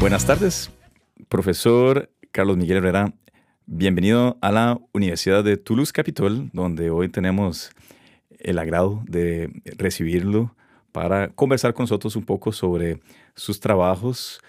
Buenas tardes, profesor Carlos Miguel Herrera. Bienvenido a la Universidad de Toulouse Capitol, donde hoy tenemos el agrado de recibirlo para conversar con nosotros un poco sobre sus trabajos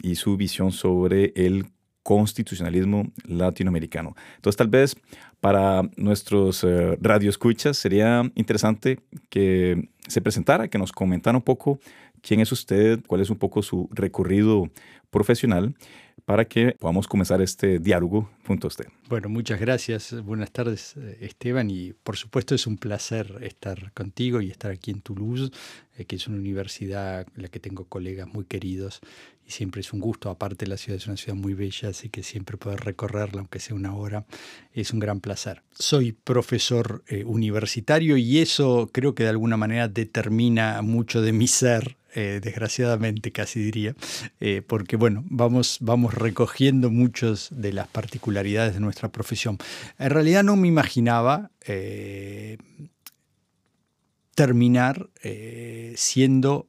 y su visión sobre el constitucionalismo latinoamericano. Entonces, tal vez para nuestros eh, radioescuchas sería interesante que se presentara, que nos comentara un poco quién es usted, cuál es un poco su recorrido profesional para que podamos comenzar este diálogo junto a usted. Bueno, muchas gracias. Buenas tardes, eh, Esteban. Y por supuesto es un placer estar contigo y estar aquí en Toulouse, eh, que es una universidad en la que tengo colegas muy queridos y siempre es un gusto. Aparte, la ciudad es una ciudad muy bella, así que siempre poder recorrerla, aunque sea una hora, es un gran placer. Soy profesor eh, universitario y eso creo que de alguna manera determina mucho de mi ser eh, desgraciadamente casi diría, eh, porque bueno, vamos, vamos recogiendo muchas de las particularidades de nuestra profesión. En realidad no me imaginaba eh, terminar siendo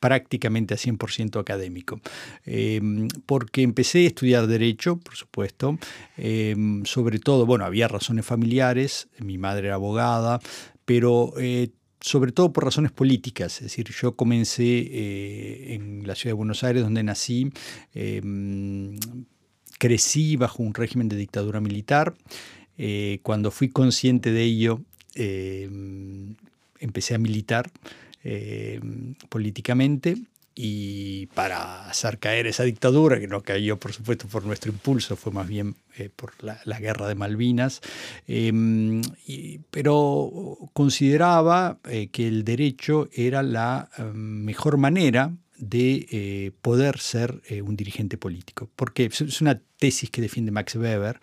prácticamente a 100% académico, porque empecé a estudiar derecho, por supuesto, sobre todo, bueno, había razones familiares, mi madre era abogada, pero sobre todo por razones políticas. Es decir, yo comencé eh, en la ciudad de Buenos Aires, donde nací, em, crecí bajo un régimen de dictadura militar. Eh, cuando fui consciente de ello, em, empecé a militar em, políticamente y para hacer caer esa dictadura, que no cayó por supuesto por nuestro impulso, fue más bien eh, por la, guerra de Malvinas, em, pero consideraba eh, que el derecho era la em, mejor manera de eh, poder ser un dirigente político. Porque es una tesis que defiende Max Weber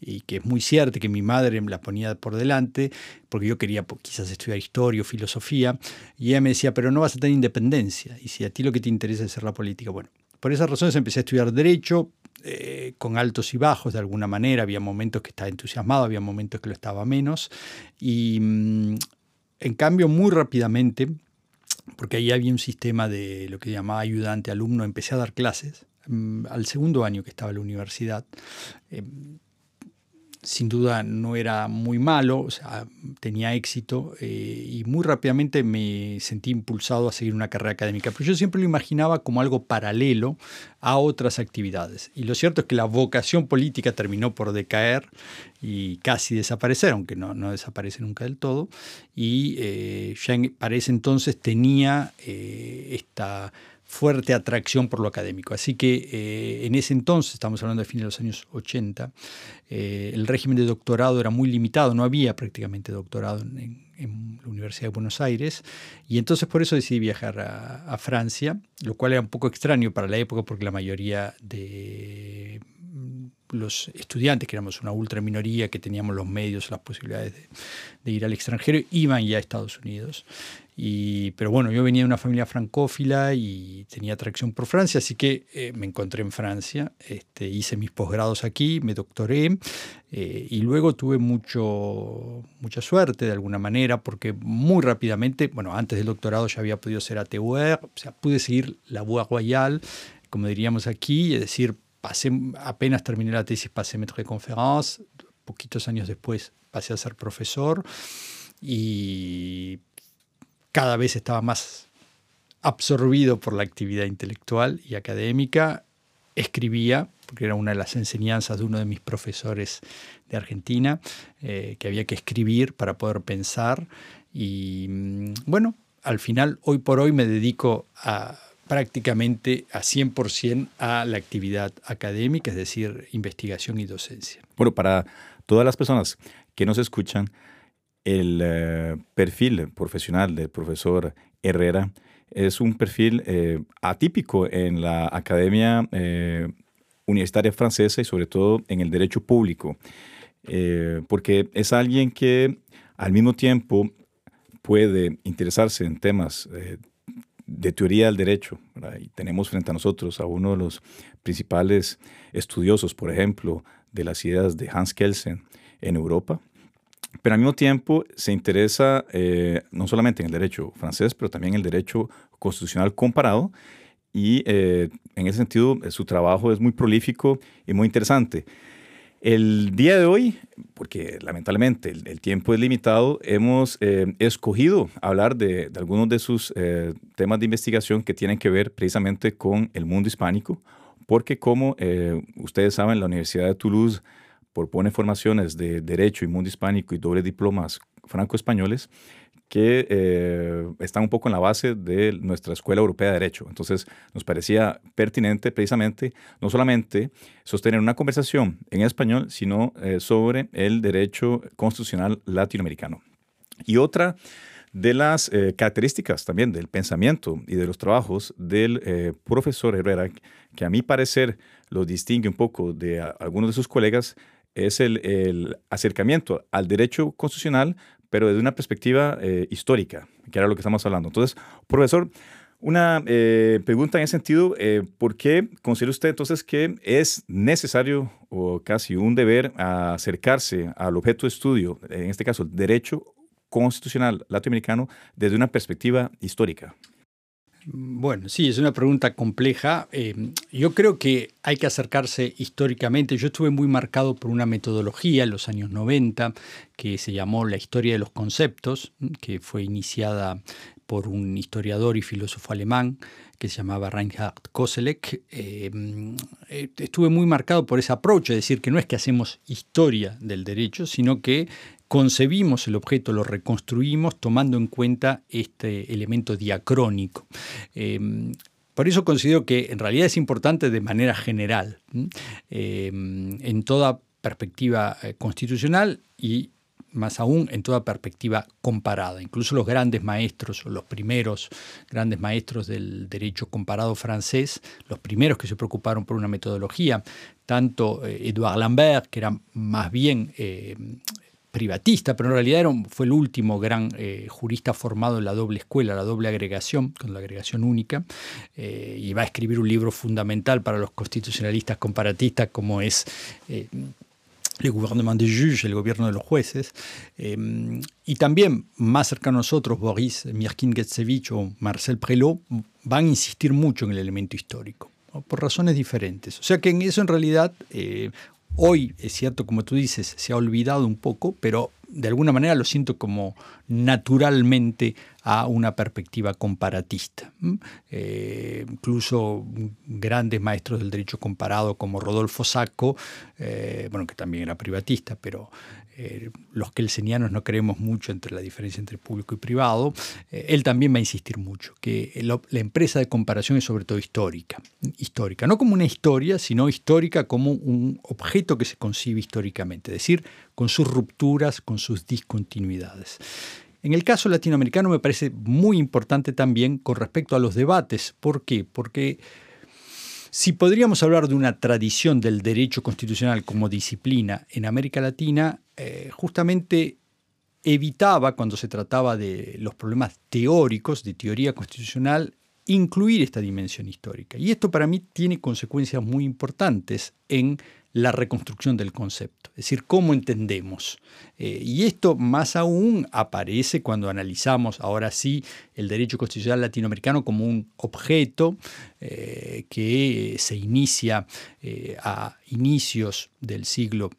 y que es muy cierta, que mi madre me la ponía por delante, porque yo quería quizás estudiar historia o filosofía, y ella me decía, pero no vas a tener independencia, y si a ti lo que te interesa es ser la política, bueno, por esas razones empecé a estudiar derecho, eh, con altos y bajos de alguna manera, había momentos que estaba entusiasmado, había momentos que lo estaba menos, y mm, en cambio muy rápidamente, porque ahí había un sistema de lo que llamaba ayudante alumno, empecé a dar clases, mm, al segundo año que estaba en la universidad, em, sin duda no era muy malo, tenía éxito eh, y muy rápidamente me sentí impulsado a seguir una carrera académica, pero yo siempre lo imaginaba como algo paralelo a otras actividades. Y lo cierto es que la vocación política terminó por decaer y casi desaparecer, aunque no, no desaparece nunca del todo, y eh, ya para ese entonces tenía eh, esta fuerte atracción por lo académico. Así que eh, en ese entonces, estamos hablando de fines de los años 80, eh, el régimen de doctorado era muy limitado, no había prácticamente doctorado en, la Universidad de Buenos Aires, y entonces por eso decidí viajar a, a, Francia, lo cual era un poco extraño para la época porque la mayoría de los estudiantes, que éramos una ultra minoría, que teníamos los medios, las posibilidades de, ir al extranjero, iban ya a Estados Unidos. Y, pero bueno, yo venía de una familia francófila y tenía atracción por Francia, así que eh, me encontré en Francia, este, hice mis posgrados aquí, me doctoré eh, y luego tuve mucho, mucha suerte de alguna manera porque muy rápidamente, bueno, antes del doctorado ya había podido ser ATUR, o sea, pude seguir la Voie Royale, como diríamos aquí, es decir, pasé, apenas terminé la tesis, pasé maître de conférence, poquitos años después pasé a ser profesor y cada vez estaba más absorbido por la actividad intelectual y académica. Escribía, porque era una de las enseñanzas de uno de mis profesores de Argentina, eh, que había que escribir para poder pensar. Y mm, bueno, al final, hoy por hoy me dedico a prácticamente a 100% a la actividad académica, es decir, investigación y docencia. Bueno, para todas las personas que nos escuchan, el eh, perfil profesional del profesor Herrera es un perfil eh, atípico en la academia eh, universitaria francesa y sobre todo en el derecho público, porque es alguien que al mismo tiempo puede interesarse en temas de teoría del derecho. Y tenemos frente a nosotros a uno de los principales estudiosos, por ejemplo, de las ideas de Hans Kelsen en Europa, pero al mismo tiempo se interesa eh, no solamente en el derecho francés, pero también en el derecho constitucional comparado. Y eh, en ese sentido, su trabajo es muy prolífico y muy interesante. El día de hoy, porque lamentablemente el, tiempo es limitado, hemos eh, escogido hablar de, algunos de sus eh, temas de investigación que tienen que ver precisamente con el mundo hispánico, porque como eh, ustedes saben, la Universidad de Toulouse propone formaciones de Derecho y Mundo Hispánico y doble diplomas franco-españoles que eh, están un poco en la base de nuestra Escuela Europea de Derecho. Entonces, nos parecía pertinente precisamente no solamente sostener una conversación en español, sino eh, sobre el derecho constitucional latinoamericano. Y otra de las eh, características también del pensamiento y de los trabajos del profesor Herrera, que a mi parecer lo distingue un poco de algunos de sus colegas, es el, acercamiento al derecho constitucional pero desde una perspectiva eh, histórica, que era lo que estamos hablando. Entonces, profesor, una eh, pregunta en ese sentido, eh, ¿por qué considera usted entonces que es necesario o casi un deber acercarse al objeto de estudio, en este caso el derecho constitucional latinoamericano, desde una perspectiva histórica? Bueno, sí, es una pregunta compleja. Eh, yo creo que hay que acercarse históricamente. Yo estuve muy marcado por una metodología en los años 90 que se llamó la historia de los conceptos, que fue iniciada por un historiador y filósofo alemán que se llamaba Reinhard Koselleck. Eh, eh, estuve muy marcado por ese approach, es decir, que no es que hacemos historia del derecho, sino que concebimos el objeto, lo reconstruimos tomando en cuenta este elemento diacrónico. Em, por eso considero que en realidad es importante de manera general, em, en toda perspectiva eh, constitucional y más aún en toda perspectiva comparada. Incluso los grandes maestros, los primeros grandes maestros del derecho comparado francés, los primeros que se preocuparon por una metodología, tanto eh, Edouard Lambert, que era más bien eh, privatista, pero en realidad fue el último gran eh, jurista formado en la doble escuela, la doble agregación, con la agregación única, eh, y va a escribir un libro fundamental para los constitucionalistas comparatistas como es eh, el gouvernement des juges, el gobierno de los jueces, y también más cercano a nosotros, Boris Mirkin-Getsevich o Marcel Prelot, van a insistir mucho en el elemento histórico por razones diferentes. O sea que en eso en realidad Hoy, es cierto, como tú dices, se ha olvidado un poco, pero de alguna manera lo siento como naturalmente a una perspectiva comparatista. Eh, incluso grandes maestros del derecho comparado como Rodolfo Sacco, eh, bueno, que también era privatista, pero eh, los kelsenianos no creemos mucho entre la diferencia entre público y privado, eh, él también va a insistir mucho, que la empresa de comparación es sobre todo histórica, histórica, no como una historia, sino histórica como un objeto que se concibe históricamente, es decir, con sus rupturas, con sus discontinuidades. En el caso latinoamericano me parece muy importante también con respecto a los debates. ¿Por qué? Porque si podríamos hablar de una tradición del derecho constitucional como disciplina en América Latina, eh, justamente evitaba, cuando se trataba de los problemas teóricos, de teoría constitucional, incluir esta dimensión histórica. Y esto para mí tiene consecuencias muy importantes en la reconstrucción del concepto, es decir, cómo entendemos. Eh, y esto más aún aparece cuando analizamos ahora sí el derecho constitucional latinoamericano como un objeto eh, que se inicia eh, a inicios del siglo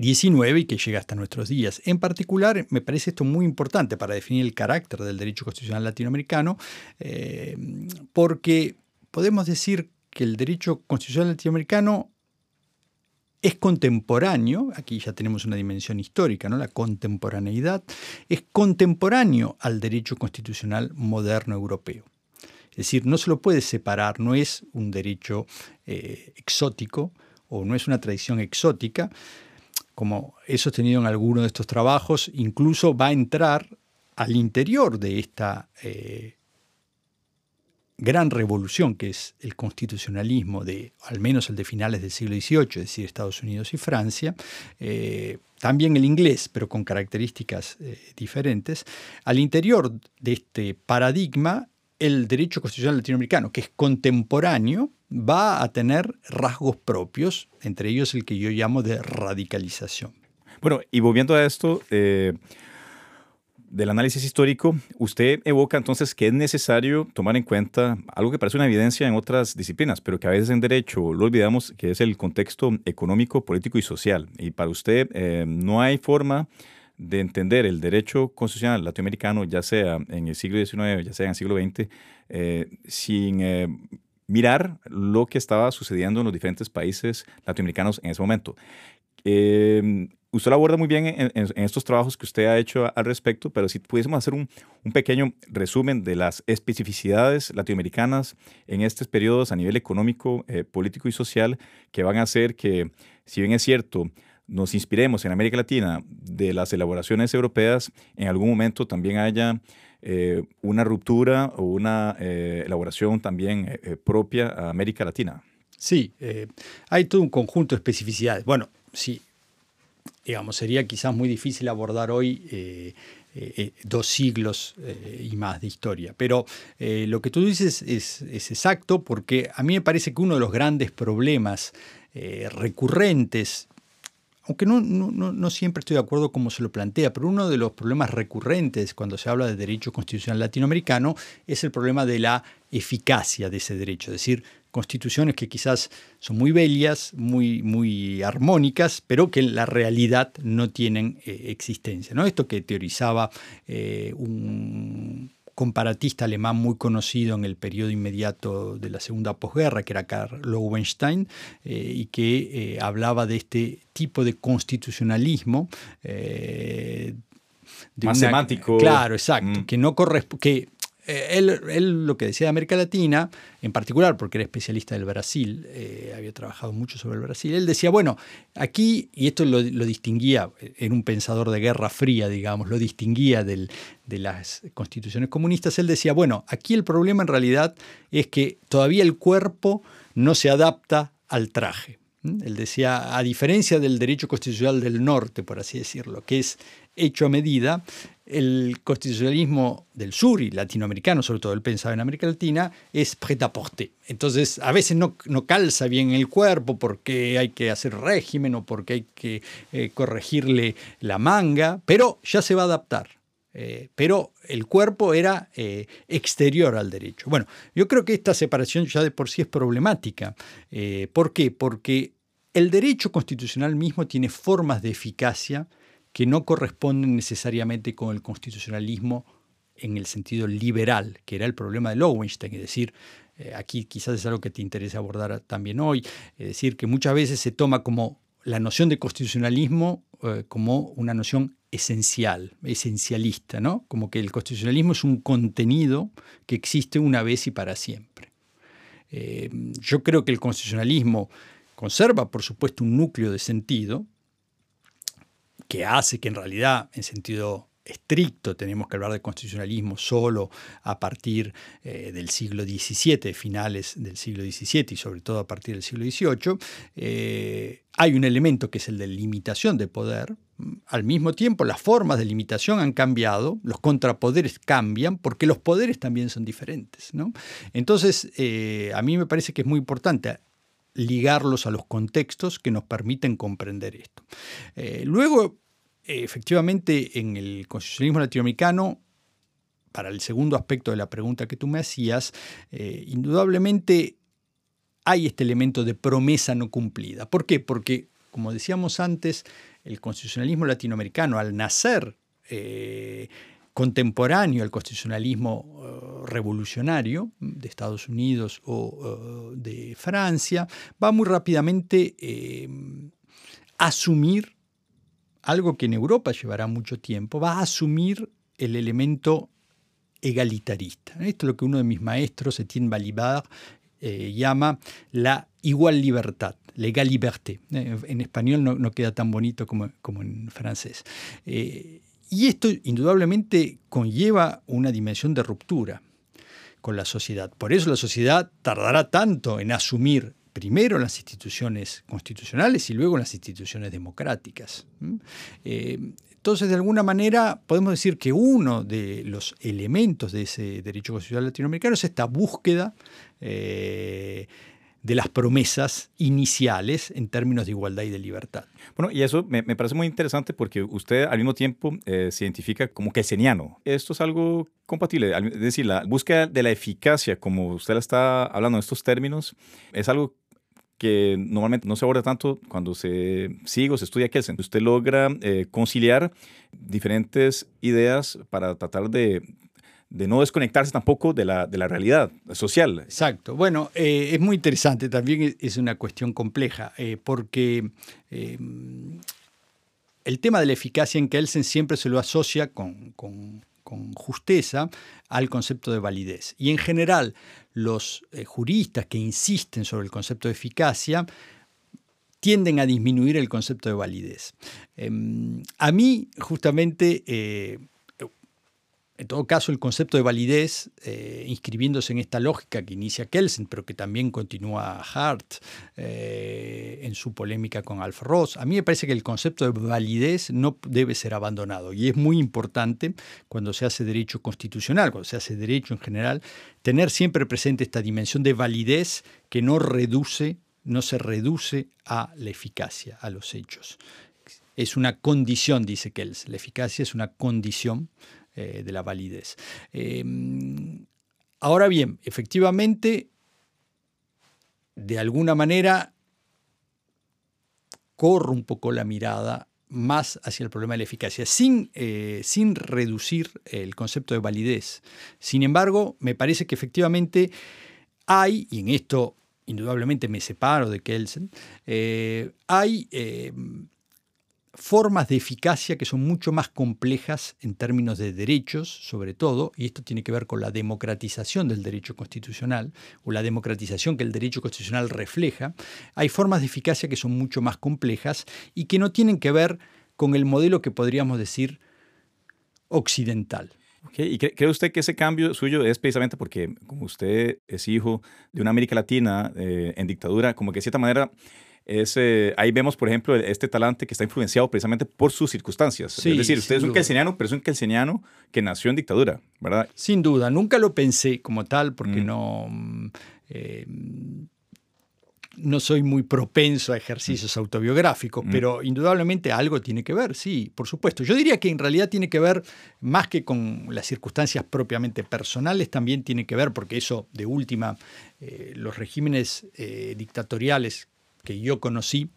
XIX y que llega hasta nuestros días. En particular, me parece esto muy importante para definir el carácter del derecho constitucional latinoamericano, porque podemos decir que el derecho constitucional latinoamericano es contemporáneo, aquí ya tenemos una dimensión histórica, ¿no? la contemporaneidad, es contemporáneo al derecho constitucional moderno europeo. Es decir, no se lo puede separar, no es un derecho eh, exótico o no es una tradición exótica, como he sostenido en alguno de estos trabajos, incluso va a entrar al interior de esta eh, gran revolución que es el constitucionalismo de al menos el de finales del siglo XVIII, es decir, Estados Unidos y Francia, eh, también el inglés, pero con características eh, diferentes, al interior de este paradigma el derecho constitucional latinoamericano, que es contemporáneo, va a tener rasgos propios, entre ellos el que yo llamo de radicalización. Bueno, y volviendo a esto, eh, del análisis histórico, usted evoca entonces que es necesario tomar en cuenta algo que parece una evidencia en otras disciplinas, pero que a veces en derecho lo olvidamos, que es el contexto económico, político y social. Y para usted eh, no hay forma de entender el derecho constitucional latinoamericano, ya sea en el siglo XIX, ya sea en el siglo XX, eh, sin eh, mirar lo que estaba sucediendo en los diferentes países latinoamericanos en ese momento. Eh, usted lo aborda muy bien en, estos trabajos que usted ha hecho al respecto, pero si pudiésemos hacer un, pequeño resumen de las especificidades latinoamericanas en estos periodos a nivel económico, eh, político y social que van a hacer que, si bien es cierto, nos inspiremos en América Latina de las elaboraciones europeas, en algún momento también haya eh, una ruptura o una elaboración también propia a América Latina. Sí, hay todo un conjunto de especificidades. Bueno, sí, digamos, sería quizás muy difícil abordar hoy eh, eh, dos siglos eh, y más de historia. Pero lo que tú dices es, exacto porque a mí me parece que uno de los grandes problemas recurrentes, aunque no, no, siempre estoy de acuerdo cómo se lo plantea, pero uno de los problemas recurrentes cuando se habla de derecho constitucional latinoamericano es el problema de la eficacia de ese derecho, es decir, constituciones que quizás son muy bellas, muy, muy armónicas, pero que en la realidad no tienen eh, existencia. ¿no? Esto que teorizaba eh, un comparatista alemán muy conocido en el periodo inmediato de la segunda posguerra, que era Karl Lowenstein, eh, y que hablaba de este tipo de constitucionalismo. Más semántico. Claro, exacto. Mm. Que no corresponde. Eh, él, lo que decía de América Latina, en particular porque era especialista del Brasil, eh, había trabajado mucho sobre el Brasil, él decía, bueno, aquí, y esto lo, distinguía, en un pensador de guerra fría, digamos, lo distinguía de las constituciones comunistas, él decía, bueno, aquí el problema en realidad es que todavía el cuerpo no se adapta al traje. Él decía, a diferencia del derecho constitucional del norte, por así decirlo, que es hecho a medida, el constitucionalismo del sur y latinoamericano, sobre todo el pensado en América Latina, es prêt à porter. Entonces, a veces no, calza bien el cuerpo porque hay que hacer régimen o porque hay que eh, corregirle la manga, pero ya se va a adaptar. Eh, pero el cuerpo era eh, exterior al derecho. Bueno, yo creo que esta separación ya de por sí es problemática. ¿Por qué? Porque el derecho constitucional mismo tiene formas de eficacia que no corresponden necesariamente con el constitucionalismo en el sentido liberal, que era el problema de Lowenstein, es decir, eh, aquí quizás es algo que te interesa abordar también hoy, es decir, que muchas veces se toma como la noción de constitucionalismo eh, como una noción esencial, esencialista, ¿no? Como que el constitucionalismo es un contenido que existe una vez y para siempre. Eh, yo creo que el constitucionalismo conserva, por supuesto, un núcleo de sentido, que hace que en realidad, en sentido estricto, tenemos que hablar de constitucionalismo solo a partir eh, del siglo XVII, finales del siglo XVII y sobre todo a partir del siglo XVIII, eh, hay un elemento que es el de limitación de poder. Al mismo tiempo, las formas de limitación han cambiado, los contrapoderes cambian, porque los poderes también son diferentes. Entonces, eh, a mí me parece que es muy importante ligarlos a los contextos que nos permiten comprender esto. luego, efectivamente en el constitucionalismo latinoamericano, para el segundo aspecto de la pregunta que tú me hacías, eh, indudablemente hay este elemento de promesa no cumplida. ¿Por qué? Porque, como decíamos antes, el constitucionalismo latinoamericano, al nacer eh, contemporáneo al constitucionalismo eh, revolucionario de Estados Unidos o de Francia, va muy rápidamente a asumir algo que en Europa llevará mucho tiempo, va a asumir el elemento egalitarista. Esto es lo que uno de mis maestros, Etienne Balibar, eh, llama la igual libertad, la liberté. Eh, en español no, queda tan bonito como, como en francés. Eh, y esto indudablemente conlleva una dimensión de ruptura con la sociedad. Por eso la sociedad tardará tanto en asumir primero en las instituciones constitucionales y luego en las instituciones democráticas. Eh, entonces, de alguna manera, podemos decir que uno de los elementos de ese derecho constitucional latinoamericano es esta búsqueda eh, de las promesas iniciales en términos de igualdad y de libertad. Bueno, y eso me, parece muy interesante porque usted al mismo tiempo eh, se identifica como kelseniano. Esto es algo compatible, es decir, la búsqueda de la eficacia, como usted la está hablando en estos términos, es algo que normalmente no se aborda tanto cuando se sigue o se estudia Kelsen. Usted logra eh, conciliar diferentes ideas para tratar de, no desconectarse tampoco de la, de la realidad social. Exacto. Bueno, eh, es muy interesante, también es una cuestión compleja, eh, porque el tema de la eficacia en Kelsen siempre se lo asocia con, con justeza al concepto de validez. Y en general, los eh, juristas que insisten sobre el concepto de eficacia tienden a disminuir el concepto de validez. Em, a mí, justamente, eh, en todo caso, el concepto de validez, eh, inscribiéndose en esta lógica que inicia Kelsen, pero que también continúa Hart eh, en su polémica con Alf Ross, a mí me parece que el concepto de validez no debe ser abandonado. Y es muy importante cuando se hace derecho constitucional, cuando se hace derecho en general, tener siempre presente esta dimensión de validez que no reduce, no se reduce a la eficacia, a los hechos. Es una condición, dice Kelsen. La eficacia es una condición eh, de la validez. Em, ahora bien, efectivamente, de alguna manera, corro un poco la mirada más hacia el problema de la eficacia, sin, eh, sin reducir el concepto de validez. Sin embargo, me parece que efectivamente hay, y en esto indudablemente me separo de Kelsen, eh, hay em, formas de eficacia que son mucho más complejas en términos de derechos, sobre todo, y esto tiene que ver con la democratización del derecho constitucional o la democratización que el derecho constitucional refleja, hay formas de eficacia que son mucho más complejas y que no tienen que ver con el modelo que podríamos decir occidental. ¿Y cree usted que ese cambio suyo es precisamente porque, como usted es hijo de una América Latina eh, en dictadura, como que de cierta manera es, eh, ahí vemos, por ejemplo, este talante que está influenciado precisamente por sus circunstancias. es decir, usted es un kelseniano, pero es un kelseniano que nació en dictadura, ¿verdad? Sin duda, nunca lo pensé como tal porque mm. no... Mm, eh, no soy muy propenso a ejercicios mm. autobiográficos, pero indudablemente algo tiene que ver, sí, por supuesto. Yo diría que en realidad tiene que ver más que con las circunstancias propiamente personales, también tiene que ver, porque eso de última, eh, los regímenes dictatoriales que yo conocí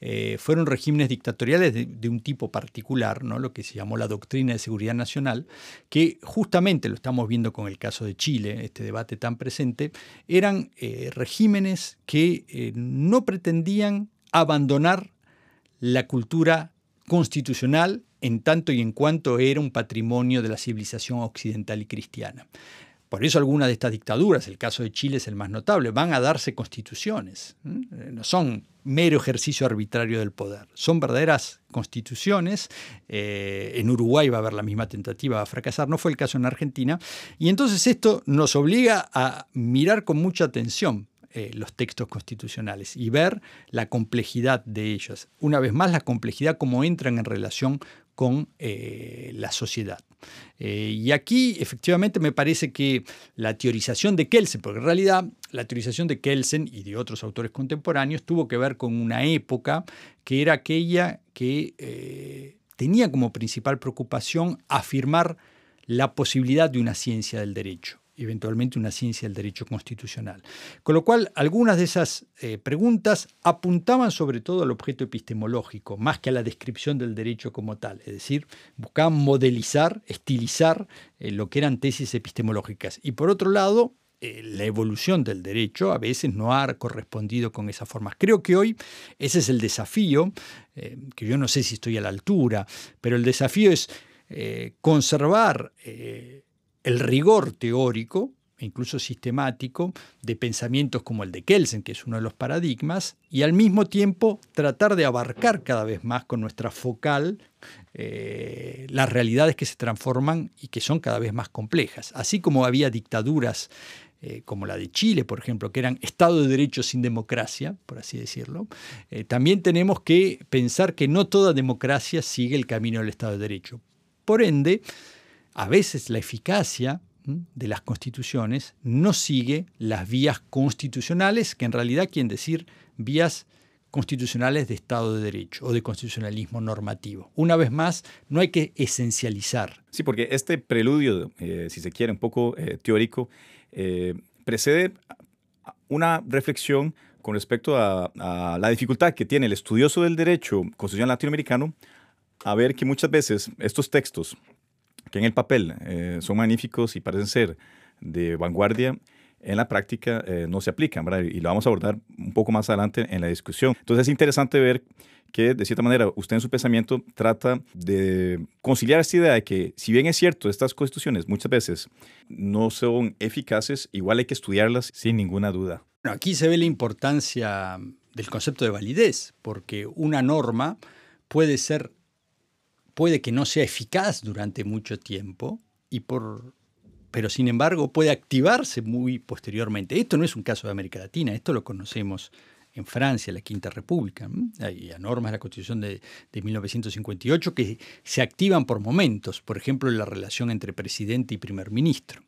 eh, fueron regímenes dictatoriales de, un tipo particular, ¿no? lo que se llamó la doctrina de seguridad nacional, que justamente lo estamos viendo con el caso de Chile, este debate tan presente, eran eh, regímenes que eh, no pretendían abandonar la cultura constitucional en tanto y en cuanto era un patrimonio de la civilización occidental y cristiana. Por eso algunas de estas dictaduras, el caso de Chile es el más notable, van a darse constituciones. Eh, no son mero ejercicio arbitrario del poder, son verdaderas constituciones. Eh, en Uruguay va a haber la misma tentativa, a fracasar, no fue el caso en Argentina. Y entonces esto nos obliga a mirar con mucha atención eh, los textos constitucionales y ver la complejidad de ellos. Una vez más, la complejidad como entran en relación con la sociedad. Eh, y aquí efectivamente me parece que la teorización de Kelsen, porque en realidad la teorización de Kelsen y de otros autores contemporáneos tuvo que ver con una época que era aquella que eh, tenía como principal preocupación afirmar la posibilidad de una ciencia del derecho eventualmente una ciencia del derecho constitucional. Con lo cual, algunas de esas eh, preguntas apuntaban sobre todo al objeto epistemológico, más que a la descripción del derecho como tal. Es decir, buscaban modelizar, estilizar eh, lo que eran tesis epistemológicas. Y por otro lado, eh, la evolución del derecho a veces no ha correspondido con esas formas. Creo que hoy ese es el desafío, que yo no sé si estoy a la altura, pero el desafío es conservar el rigor teórico e incluso sistemático de pensamientos como el de Kelsen, que es uno de los paradigmas, y al mismo tiempo tratar de abarcar cada vez más con nuestra focal eh, las realidades que se transforman y que son cada vez más complejas. Así como había dictaduras eh, como la de Chile, por ejemplo, que eran Estado de Derecho sin democracia, por así decirlo, eh, también tenemos que pensar que no toda democracia sigue el camino del Estado de Derecho. Por ende, a veces la eficacia de las constituciones no sigue las vías constitucionales, que en realidad quieren decir vías constitucionales de Estado de Derecho o de constitucionalismo normativo. Una vez más, no hay que esencializar. Sí, porque este preludio, eh, si se quiere, un poco teórico, eh, precede una reflexión con respecto a, la dificultad que tiene el estudioso del derecho constitucional latinoamericano a ver que muchas veces estos textos, que en el papel eh, son magníficos y parecen ser de vanguardia, en la práctica eh, no se aplican, Y lo vamos a abordar un poco más adelante en la discusión. Entonces es interesante ver que de cierta manera usted en su pensamiento trata de conciliar esta idea de que si bien es cierto, estas constituciones muchas veces no son eficaces, igual hay que estudiarlas sin ninguna duda. Bueno, aquí se ve la importancia del concepto de validez, porque una norma puede ser, puede que no sea eficaz durante mucho tiempo y por pero sin embargo puede activarse muy posteriormente. Esto no es un caso de América Latina, esto lo conocemos en Francia, la Quinta República. Hay normas de la Constitución de, 1958 que se activan por momentos, por ejemplo, la relación entre presidente y primer ministro.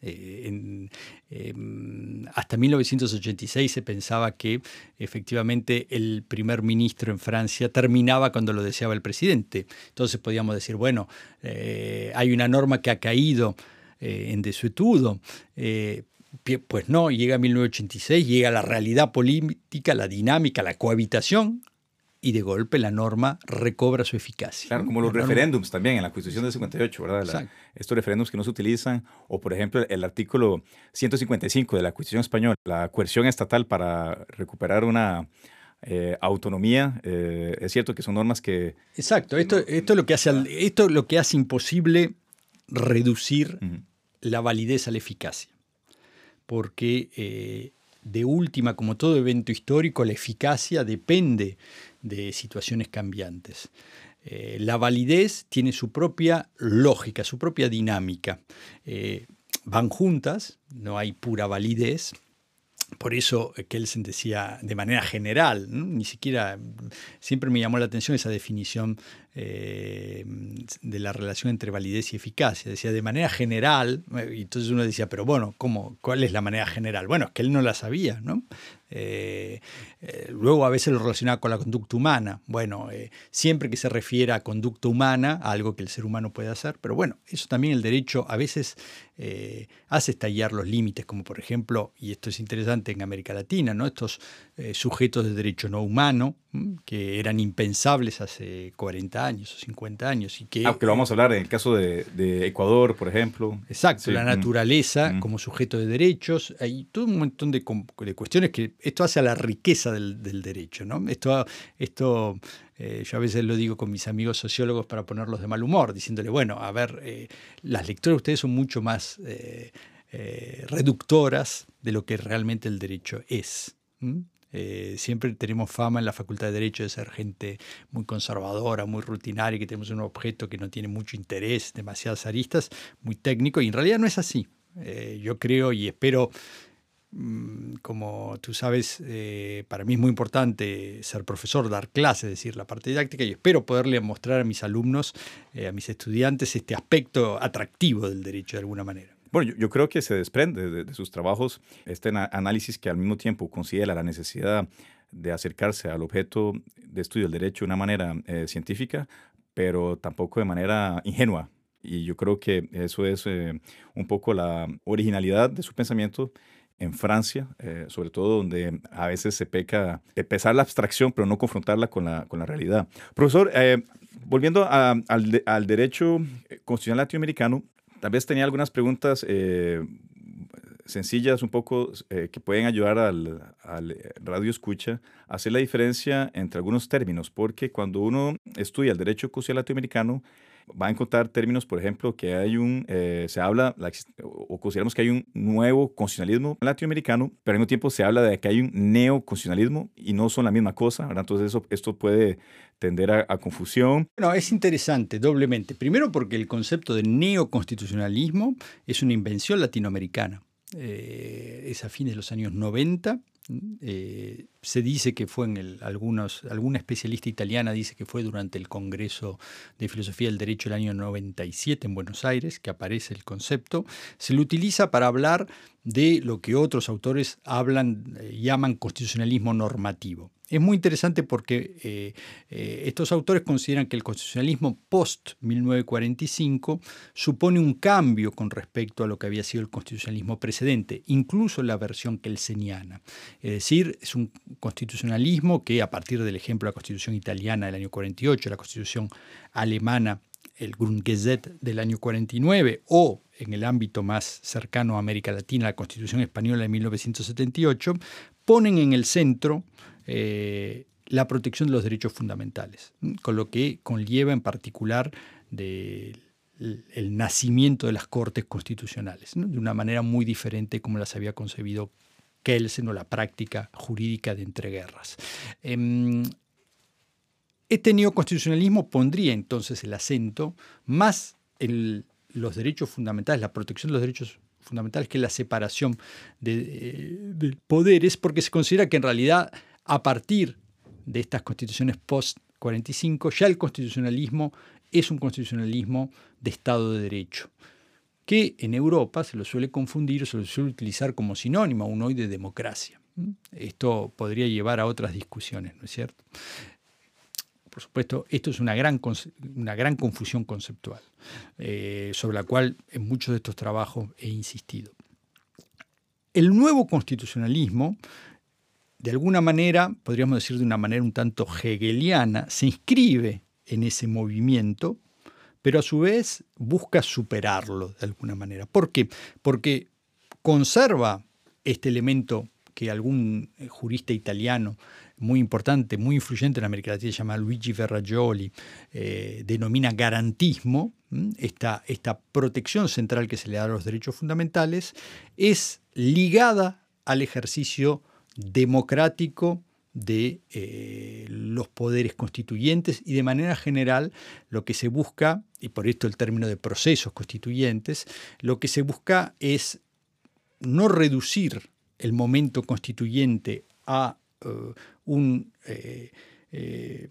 Eh, em, hasta 1986 se pensaba que efectivamente el primer ministro en Francia terminaba cuando lo deseaba el presidente. Entonces podíamos decir, bueno, eh, hay una norma que ha caído eh, en desuetudo, pues no, llega 1986, llega la realidad política, la dinámica, la cohabitación, y de golpe la norma recobra su eficacia. Claro, como los referéndums también en la Constitución del 58, ¿verdad? estos referéndums que no se utilizan, o por ejemplo el artículo 155 de la Constitución española, la coerción estatal para recuperar una eh, autonomía, eh, es cierto que son normas que... Exacto, esto, esto, es, lo que hace, esto lo que hace imposible reducir la validez a la eficacia porque eh, de última, como todo evento histórico, la eficacia depende de situaciones cambiantes. Eh, la validez tiene su propia lógica, su propia dinámica. Eh, van juntas, no hay pura validez, por eso Kelsen decía de manera general, ni siquiera, siempre me llamó la atención esa definición eh, de la relación entre validez y eficacia. Decía de manera general, y entonces uno decía, pero bueno, ¿cómo, ¿cuál es la manera general? Bueno, es que él no la sabía, ¿no? Eh, eh, luego a veces lo relacionaba con la conducta humana. Bueno, siempre que se refiere a conducta humana, algo que el ser humano puede hacer, pero bueno, eso también el derecho a veces hace estallar los límites, como por ejemplo, y esto es interesante en América Latina, ¿no? estos sujetos de derecho no humano, que eran impensables hace 40 años o 50 años. Y que, Aunque lo vamos a hablar en el caso de, Ecuador, por ejemplo. Exacto, la naturaleza como sujeto de derechos. Hay todo un montón de, cuestiones que esto hace a la riqueza del, derecho. ¿no? Esto, esto eh, yo a veces lo digo con mis amigos sociólogos para ponerlos de mal humor, diciéndole, bueno, a ver, eh, las lecturas de ustedes son mucho más eh, reductoras de lo que realmente el derecho es. Siempre tenemos fama en la Facultad de Derecho de ser gente muy conservadora, muy rutinaria, que tenemos un objeto que no tiene mucho interés, demasiadas aristas, muy técnico, y en realidad no es así. Yo creo y espero, como tú sabes, eh, para mí es muy importante ser profesor, dar clases, es decir, la parte didáctica, y espero poderle mostrar a mis alumnos, a mis estudiantes, este aspecto atractivo del derecho de alguna manera. Bueno, yo, creo que se desprende de, sus trabajos este análisis que al mismo tiempo considera la necesidad de acercarse al objeto de estudio del derecho de una manera eh, científica, pero tampoco de manera ingenua. Y yo creo que eso es eh, un poco la originalidad de su pensamiento en Francia, eh, sobre todo donde a veces se peca de pesar la abstracción, pero no confrontarla con la, con la realidad. Profesor, volviendo al, al, derecho constitucional latinoamericano, Tal vez tenía algunas preguntas eh, sencillas un poco eh, que pueden ayudar al, radio escucha a hacer la diferencia entre algunos términos, porque cuando uno estudia el derecho constitucional latinoamericano, va a encontrar términos, por ejemplo, que hay un, eh, se habla, o consideramos que hay un nuevo constitucionalismo latinoamericano, pero al mismo tiempo se habla de que hay un neoconstitucionalismo y no son la misma cosa, ¿verdad? Entonces eso, esto puede tender a, confusión. Bueno, es interesante doblemente. Primero porque el concepto de neoconstitucionalismo es una invención latinoamericana. es a fines de los años 90. Se dice que fue en el, algunos, alguna especialista italiana dice que fue durante el Congreso de Filosofía del Derecho del año 97 en Buenos Aires que aparece el concepto. Se lo utiliza para hablar de lo que otros autores hablan, llaman constitucionalismo normativo. Es muy interesante porque eh, eh, estos autores consideran que el constitucionalismo post-1945 supone un cambio con respecto a lo que había sido el constitucionalismo precedente, incluso la versión kelseniana. Es decir, es un constitucionalismo que a partir del ejemplo de la constitución italiana del año 48, la constitución alemana el Grundgesetz del año 49 o en el ámbito más cercano a América Latina, la Constitución Española de 1978, ponen en el centro eh, la protección de los derechos fundamentales, con lo que conlleva en particular el nacimiento de las cortes constitucionales, de una manera muy diferente como las había concebido Kelsen o la práctica jurídica de entreguerras. Em, este neoconstitucionalismo pondría entonces el acento más en los derechos fundamentales, la protección de los derechos fundamentales, que la separación de, de poderes, porque se considera que en realidad a partir de estas constituciones post-45, ya el constitucionalismo es un constitucionalismo de Estado de Derecho, que en Europa se lo suele confundir, se lo suele utilizar como sinónimo aún hoy de democracia. Esto podría llevar a otras discusiones, ¿no es cierto? Por supuesto, esto es una gran, una gran confusión conceptual, eh, sobre la cual en muchos de estos trabajos he insistido. El nuevo constitucionalismo de alguna manera, podríamos decir de una manera un tanto hegeliana, se inscribe en ese movimiento, pero a su vez busca superarlo de alguna manera. ¿Por qué? Porque conserva este elemento que algún jurista italiano muy importante, muy influyente en América Latina, se llama Luigi Ferrajoli, eh, denomina garantismo, esta, esta protección central que se le da a los derechos fundamentales, es ligada al ejercicio democrático de eh, los poderes constituyentes y de manera general lo que se busca, y por esto el término de procesos constituyentes, lo que se busca es no reducir el momento constituyente a eh, un eh,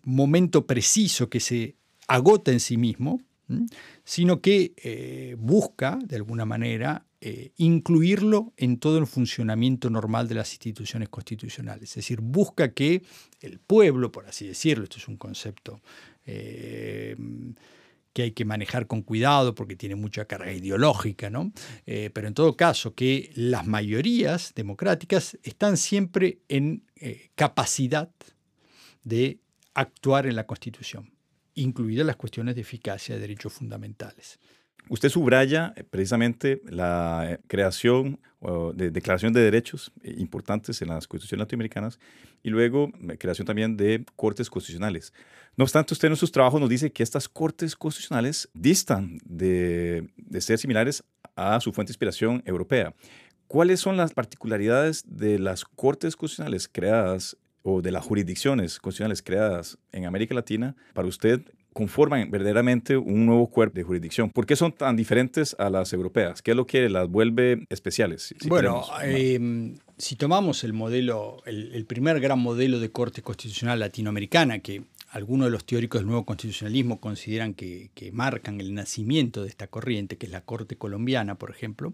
momento preciso que se agota en sí mismo, sino que busca, de alguna manera, eh, incluirlo en todo el funcionamiento normal de las instituciones constitucionales. Es decir, busca que el pueblo, por así decirlo, esto es un concepto eh, que hay que manejar con cuidado porque tiene mucha carga ideológica, ¿no? Eh, pero en todo caso, que las mayorías democráticas están siempre en capacidad de actuar en la Constitución, incluidas las cuestiones de eficacia de derechos fundamentales. Usted subraya eh, precisamente la eh, creación de declaración de derechos eh, importantes en las constituciones latinoamericanas y luego creación también de cortes constitucionales. No obstante, usted en sus trabajos nos dice que estas cortes constitucionales distan de, de ser similares a su fuente de inspiración europea. ¿Cuáles son las particularidades de las cortes constitucionales creadas o de las jurisdicciones constitucionales creadas en América Latina para usted conforman verdaderamente un nuevo cuerpo de jurisdicción. ¿Por qué son tan diferentes a las europeas? ¿Qué es lo que las vuelve especiales? bueno, em, si tomamos el modelo, el, primer gran modelo de corte constitucional latinoamericana, que algunos de los teóricos del nuevo constitucionalismo consideran que, marcan el nacimiento de esta corriente, que es la Corte colombiana, por ejemplo,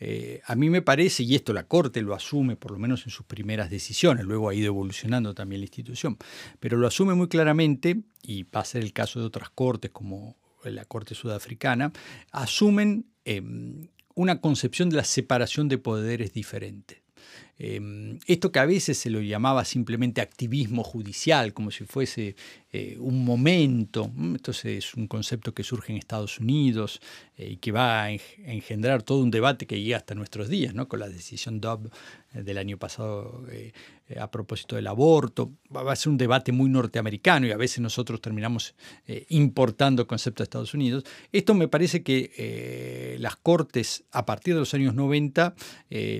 eh, a mí me parece, y esto la Corte lo asume por lo menos en sus primeras decisiones, luego ha ido evolucionando también la institución, pero lo asume muy claramente, y va a ser el caso de otras cortes como la Corte Sudafricana, asumen em, una concepción de la separación de poderes diferente. Em, esto que a veces se lo llamaba simplemente activismo judicial, como si fuese eh, un momento, esto es un concepto que surge en Estados Unidos eh, y que va a engendrar todo un debate que llega hasta nuestros días, ¿no? con la decisión Dobbs eh, del año pasado a propósito del aborto. Va a ser un debate muy norteamericano y a veces nosotros terminamos importando conceptos de Estados Unidos. Esto me parece que las Cortes a partir de los años 90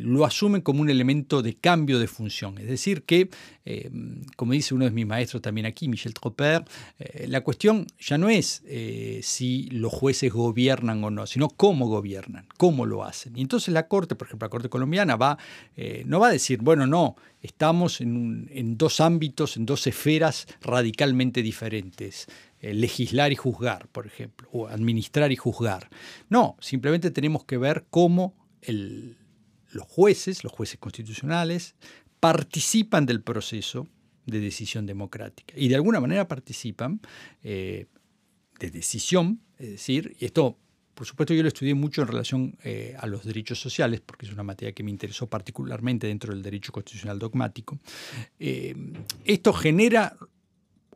lo asumen como un elemento de cambio de función. Es decir, que, eh, como dice uno de mis maestros también aquí, Michel Tropper, eh, la cuestión ya no es eh, si los jueces gobiernan o no, sino cómo gobiernan, cómo lo hacen. Y entonces la Corte, por ejemplo, la Corte colombiana va, no va a decir, bueno, no, estamos en, dos ámbitos, en dos esferas radicalmente diferentes. Eh, legislar y juzgar, por ejemplo, o administrar y juzgar. No, simplemente tenemos que ver cómo los jueces, los jueces constitucionales, participan del proceso de decisión democrática y de alguna manera participan eh, de decisión, es decir, y esto por supuesto yo lo estudié mucho en relación eh, a los derechos sociales, porque es una materia que me interesó particularmente dentro del derecho constitucional dogmático. esto genera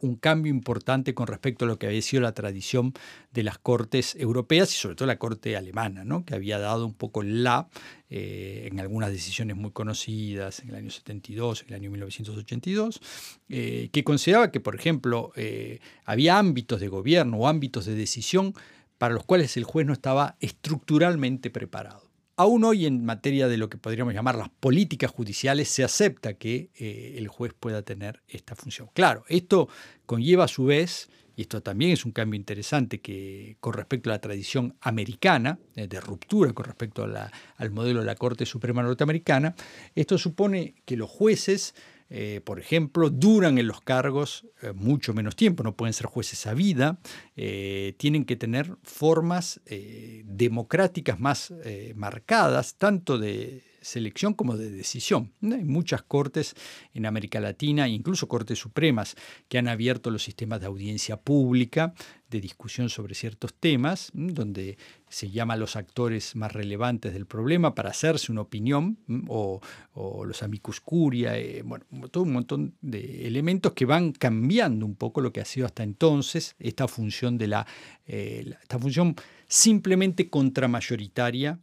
un cambio importante con respecto a lo que había sido la tradición de las cortes europeas y sobre todo la corte alemana, ¿no? que había dado un poco la eh, en algunas decisiones muy conocidas en el año 72, en el año 1982, eh, que consideraba que, por ejemplo, eh, había ámbitos de gobierno o ámbitos de decisión para los cuales el juez no estaba estructuralmente preparado. Aún hoy en materia de lo que podríamos llamar las políticas judiciales se acepta que eh, el juez pueda tener esta función. Claro, esto conlleva a su vez, y esto también es un cambio interesante que con respecto a la tradición americana, eh, de ruptura con respecto al modelo de la Corte Suprema norteamericana, esto supone que los jueces eh, por ejemplo, duran en los cargos eh, mucho menos tiempo, no pueden ser jueces a vida, eh, tienen que tener formas democráticas más marcadas, tanto de selección como de decisión. Hay muchas cortes en América Latina, incluso cortes supremas, que han abierto los sistemas de audiencia pública, de discusión sobre ciertos temas, donde se llama a los actores más relevantes del problema para hacerse una opinión, o, los amicus curia, eh, bueno, todo un montón de elementos que van cambiando un poco lo que ha sido hasta entonces esta función de la, eh, esta función simplemente contramayoritaria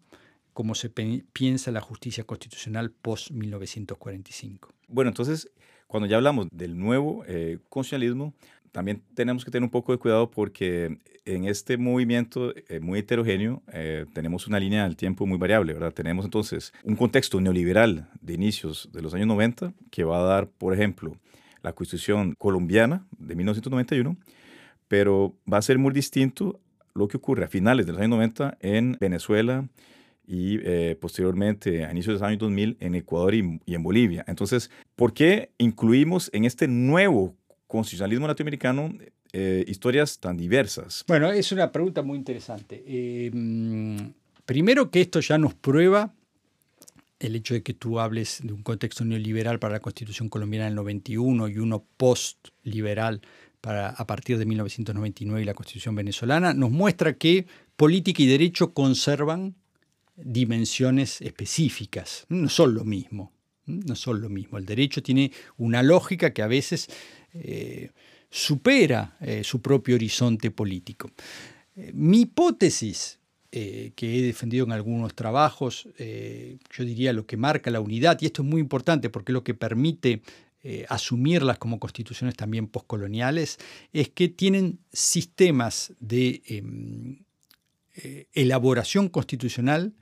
como se piensa la justicia constitucional post-1945. Bueno, entonces, cuando ya hablamos del nuevo eh, constitucionalismo, también tenemos que tener un poco de cuidado porque en este movimiento eh, muy heterogéneo eh, tenemos una línea del tiempo muy variable, ¿verdad? Tenemos entonces un contexto neoliberal de inicios de los años 90 que va a dar, por ejemplo, la Constitución colombiana de 1991, pero va a ser muy distinto lo que ocurre a finales de los años 90 en Venezuela, y eh, posteriormente a inicios de los años 2000 en Ecuador y, en Bolivia. Entonces, ¿por qué incluimos en este nuevo constitucionalismo latinoamericano eh, historias tan diversas? Bueno, es una pregunta muy interesante. Em, primero que esto ya nos prueba el hecho de que tú hables de un contexto neoliberal para la Constitución colombiana del 91 y uno post-liberal para, a partir de 1999 y la Constitución venezolana, nos muestra que política y derecho conservan dimensiones específicas, no son lo mismo, no son lo mismo. El derecho tiene una lógica que a veces eh, supera eh, su propio horizonte político. Eh, mi hipótesis, que he defendido en algunos trabajos, yo diría lo que marca la unidad, y esto es muy importante porque es lo que permite asumirlas como constituciones también postcoloniales, es que tienen sistemas de em, elaboración constitucional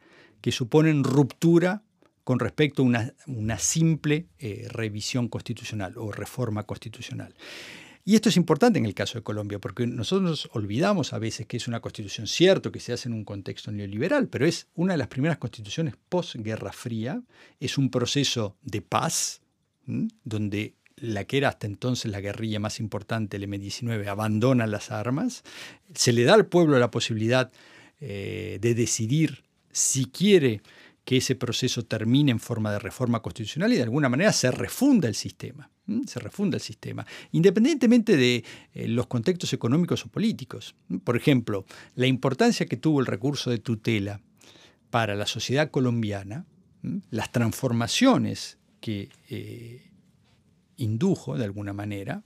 que suponen ruptura con respecto a una, simple eh, revisión constitucional o reforma constitucional. Y esto es importante en el caso de Colombia, porque nosotros nos olvidamos a veces que es una constitución, cierto que se hace en un contexto neoliberal, pero es una de las primeras constituciones post-Guerra Fría, es un proceso de paz, donde la que era hasta entonces la guerrilla más importante, el M-19, abandona las armas, se le da al pueblo la posibilidad eh, de decidir si quiere que ese proceso termine en forma de reforma constitucional y de alguna manera se refunda el sistema. Se el sistema, independientemente de eh, los contextos económicos o políticos. Por ejemplo, la importancia que tuvo el recurso de tutela para la sociedad colombiana, las transformaciones que eh, indujo de alguna manera,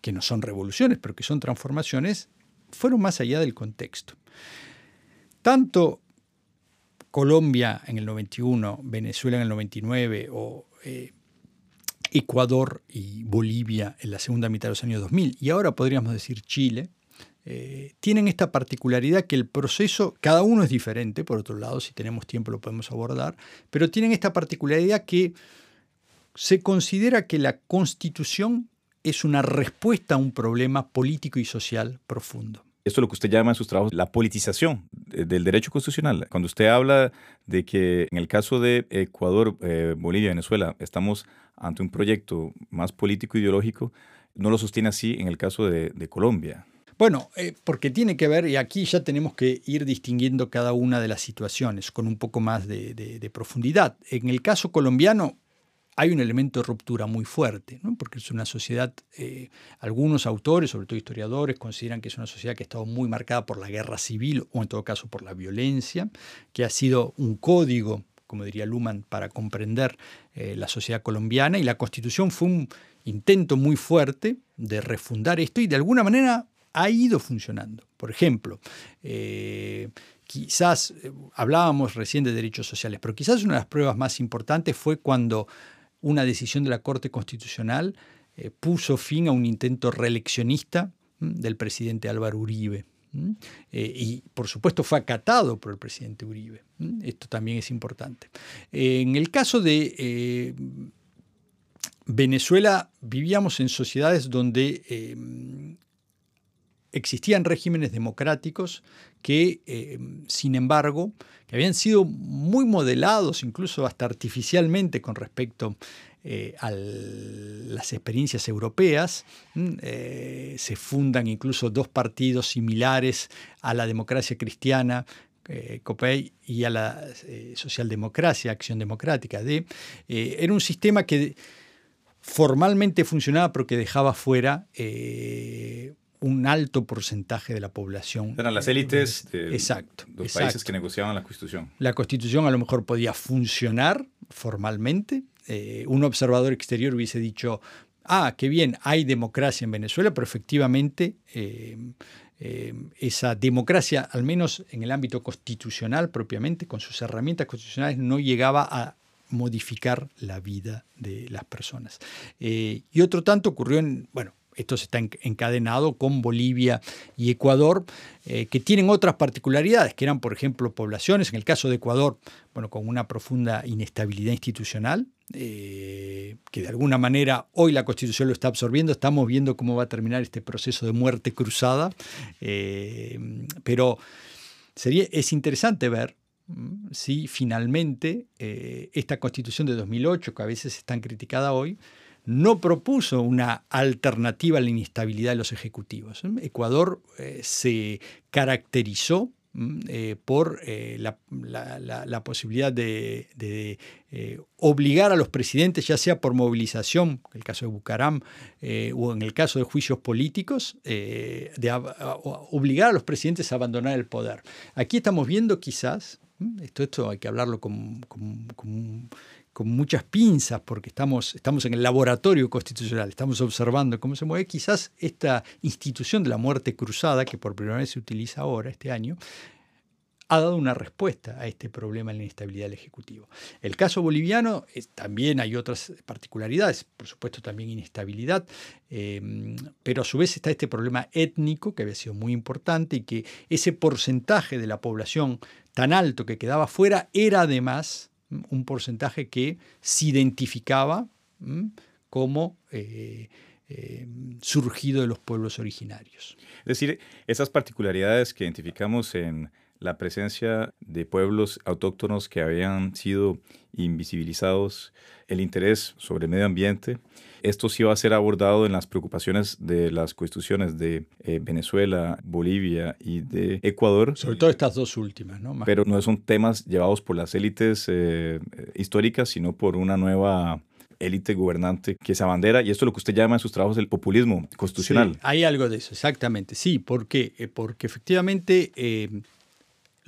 que no son revoluciones, pero que son transformaciones, fueron más allá del contexto. Tanto Colombia en el 91, Venezuela en el 99 o eh, Ecuador y Bolivia en la segunda mitad de los años 2000 y ahora podríamos decir Chile, eh, tienen esta particularidad que el proceso, cada uno es diferente, por otro lado, si tenemos tiempo lo podemos abordar, pero tienen esta particularidad que se considera que la constitución es una respuesta a un problema político y social profundo. Esto es lo que usted llama en sus trabajos la politización del derecho constitucional. Cuando usted habla de que en el caso de Ecuador, eh, Bolivia, Venezuela, estamos ante un proyecto más político ideológico, no lo sostiene así en el caso de, Colombia. Bueno, eh, porque tiene que ver, y aquí ya tenemos que ir distinguiendo cada una de las situaciones con un poco más de profundidad. En el caso colombiano, hay un elemento de ruptura muy fuerte, porque es una sociedad, eh, algunos autores, sobre todo historiadores, consideran que es una sociedad que ha estado muy marcada por la guerra civil o en todo caso por la violencia, que ha sido un código, como diría Luhmann, para comprender eh, la sociedad colombiana y la constitución fue un intento muy fuerte de refundar esto y de alguna manera ha ido funcionando. Por ejemplo, eh, quizás, hablábamos recién de derechos sociales, pero quizás una de las pruebas más importantes fue cuando una decisión de la Corte Constitucional eh, puso fin a un intento reeleccionista del presidente Álvaro Uribe. Eh, y por supuesto fue acatado por el presidente Uribe. Esto también es importante. en el caso de eh, Venezuela, vivíamos en sociedades donde existían regímenes democráticos que, sin embargo, que habían sido muy modelados, incluso hasta artificialmente con respecto eh, a las experiencias europeas. Eh, se fundan incluso dos partidos similares a la democracia cristiana, eh, COPEI, y a la socialdemocracia, Acción Democrática. De, era un sistema que formalmente funcionaba, pero que dejaba fuera un alto porcentaje de la población. Eran las élites de exacto, los países que negociaban la Constitución. La Constitución a lo mejor podía funcionar formalmente. Eh, un observador exterior hubiese dicho, ah, qué bien, hay democracia en Venezuela, pero efectivamente eh, eh, esa democracia, al menos en el ámbito constitucional propiamente, con sus herramientas constitucionales, no llegaba a modificar la vida de las personas. y otro tanto ocurrió en, bueno, esto se está encadenado con Bolivia y Ecuador, eh, que tienen otras particularidades, que eran, por ejemplo, poblaciones, en el caso de Ecuador, bueno, con una profunda inestabilidad institucional, eh, que de alguna manera hoy la Constitución lo está absorbiendo, estamos viendo cómo va a terminar este proceso de muerte cruzada, eh, pero sería, es interesante ver mm, si finalmente esta Constitución de 2008, que a veces es tan criticada hoy, no propuso una alternativa a la inestabilidad de los ejecutivos. Ecuador eh, se caracterizó mm, eh, por eh, la, posibilidad de, obligar a los presidentes, ya sea por movilización, en el caso de Bucaram, o en el caso de juicios políticos, de obligar a los presidentes a abandonar el poder. Aquí estamos viendo quizás, esto, esto hay que hablarlo con, con muchas pinzas, porque estamos, estamos en el laboratorio constitucional, estamos observando cómo se mueve, quizás esta institución de la muerte cruzada, que por primera vez se utiliza ahora, este año, ha dado una respuesta a este problema de la inestabilidad del Ejecutivo. El caso boliviano también hay otras particularidades, por supuesto también inestabilidad, eh, pero a su vez está este problema étnico que había sido muy importante y que ese porcentaje de la población tan alto que quedaba fuera era además un porcentaje que se identificaba como eh, eh, surgido de los pueblos originarios. Es decir, esas particularidades que identificamos en la presencia de pueblos autóctonos que habían sido invisibilizados, el interés sobre el medio ambiente, esto sí va a ser abordado en las preocupaciones de las constituciones de eh, Venezuela, Bolivia y de Ecuador. Sobre todo estas dos últimas, ¿no? Pero no son temas llevados por las élites eh, históricas, sino por una nueva élite gobernante que se abandera, y esto es lo que usted llama en sus trabajos el populismo constitucional. hay algo de eso, exactamente. Sí, ¿por qué? Eh, porque efectivamente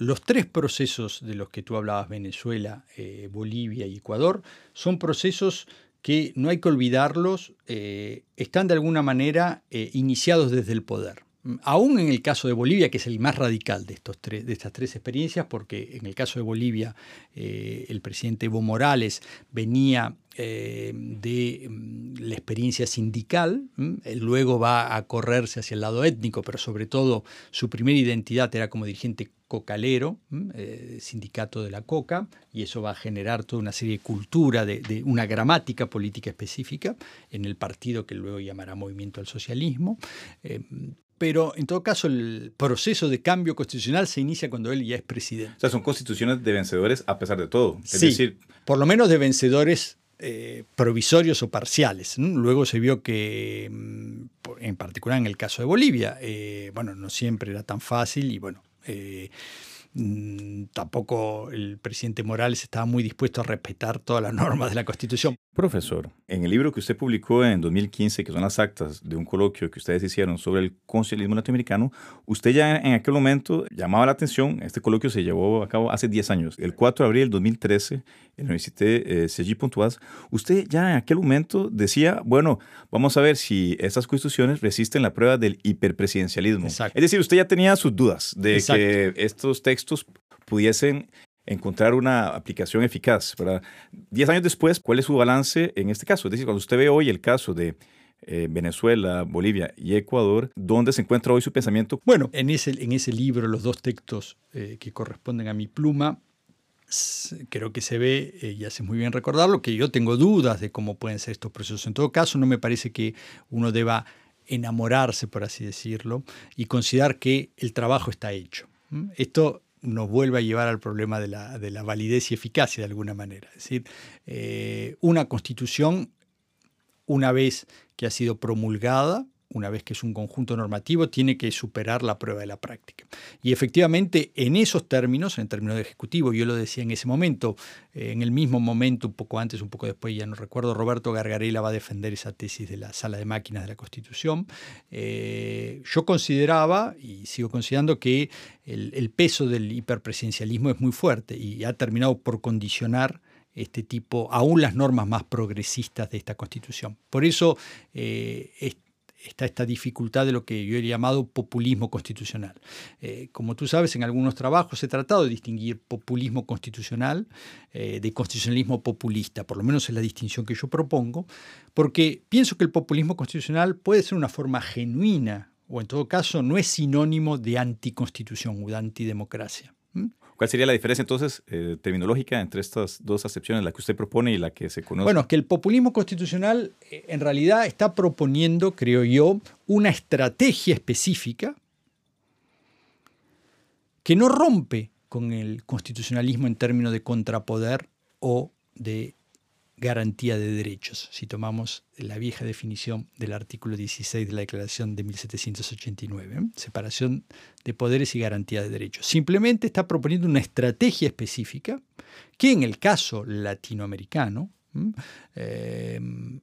los tres procesos de los que tú hablabas, Venezuela, Bolivia y Ecuador, son procesos que no hay que olvidarlos, eh, están de alguna manera eh, iniciados desde el poder. Aún en el caso de Bolivia, que es el más radical de, estos tres, de estas tres experiencias, porque en el caso de Bolivia eh, el presidente Evo Morales venía eh, de mm, la experiencia sindical, luego va a correrse hacia el lado étnico, pero sobre todo su primera identidad era como dirigente cocalero, eh, sindicato de la coca, y eso va a generar toda una serie de cultura, de, una gramática política específica en el partido que luego llamará Movimiento al Socialismo. Pero en todo caso el proceso de cambio constitucional se inicia cuando él ya es presidente. O sea, son constituciones de vencedores a pesar de todo. Es decir, por lo menos de vencedores eh, provisorios o parciales. Luego se vio que, mm, en particular en el caso de Bolivia, eh, bueno, no siempre era tan fácil y bueno, eh, mm, tampoco el presidente Morales estaba muy dispuesto a respetar todas las normas de la Constitución. Profesor, en el libro que usted publicó en 2015, que son las actas de un coloquio que ustedes hicieron sobre el conciliismo latinoamericano, usted ya en aquel momento llamaba la atención, este coloquio se llevó a cabo hace 10 años, el 4 de abril del 2013, en la Universidad eh, Pontoise, usted ya en aquel momento decía, bueno, vamos a ver si estas constituciones resisten la prueba del hiperpresidencialismo. Es decir, usted ya tenía sus dudas de que estos textos pudiesen encontrar una aplicación eficaz. Para diez años después, ¿cuál es su balance en este caso? Es decir, cuando usted ve hoy el caso de eh, Venezuela, Bolivia y Ecuador, ¿dónde se encuentra hoy su pensamiento? Bueno, en ese, en ese libro, los dos textos eh, que corresponden a mi pluma, creo que se ve, eh, y hace muy bien recordarlo, que yo tengo dudas de cómo pueden ser estos procesos. En todo caso, no me parece que uno deba enamorarse, por así decirlo, y considerar que el trabajo está hecho. Esto nos vuelve a llevar al problema de la, de la validez y eficacia de alguna manera. Es decir, eh, una constitución, una vez que ha sido promulgada, una vez que es un conjunto normativo, tiene que superar la prueba de la práctica. Y efectivamente, en esos términos, en términos de ejecutivo, yo lo decía en ese momento, eh, en el mismo momento, un poco antes, un poco después, ya no recuerdo, Roberto Gargarela va a defender esa tesis de la sala de máquinas de la Constitución. Eh, yo consideraba, y sigo considerando, que el, peso del hiperpresidencialismo es muy fuerte y ha terminado por condicionar este tipo, aún las normas más progresistas de esta Constitución. Por eso, eh, está esta dificultad de lo que yo he llamado populismo constitucional. Eh, como tú sabes, en algunos trabajos he tratado de distinguir populismo constitucional eh, de constitucionalismo populista, por lo menos es la distinción que yo propongo, porque pienso que el populismo constitucional puede ser una forma genuina, o en todo caso no es sinónimo de anticonstitución o de antidemocracia. ¿Cuál sería la diferencia entonces eh, terminológica entre estas dos acepciones, la que usted propone y la que se conoce? Bueno, que el populismo constitucional eh, en realidad está proponiendo, creo yo, una estrategia específica que no rompe con el constitucionalismo en términos de contrapoder o de garantía de derechos, si tomamos la vieja definición del artículo 16 de la Declaración de 1789, ¿eh? separación de poderes y garantía de derechos. Simplemente está proponiendo una estrategia específica que en el caso latinoamericano eh,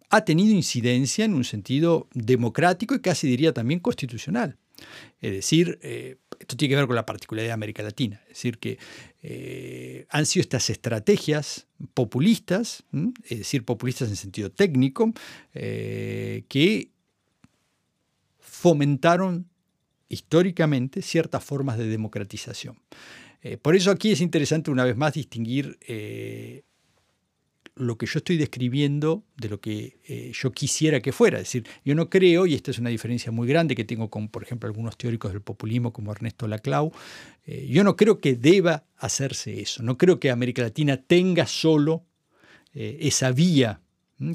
ha tenido incidencia en un sentido democrático y casi diría también constitucional. Es decir, eh, esto tiene que ver con la particularidad de América Latina, es decir, que eh, han sido estas estrategias populistas, es decir, populistas en sentido técnico, eh, que fomentaron históricamente ciertas formas de democratización. por eso aquí es interesante una vez más distinguir lo que yo estoy describiendo de lo que eh, yo quisiera que fuera. Es decir, yo no creo, y esta es una diferencia muy grande que tengo con, por ejemplo, algunos teóricos del populismo como Ernesto Laclau, eh, yo no creo que deba hacerse eso. No creo que América Latina tenga solo eh, esa vía,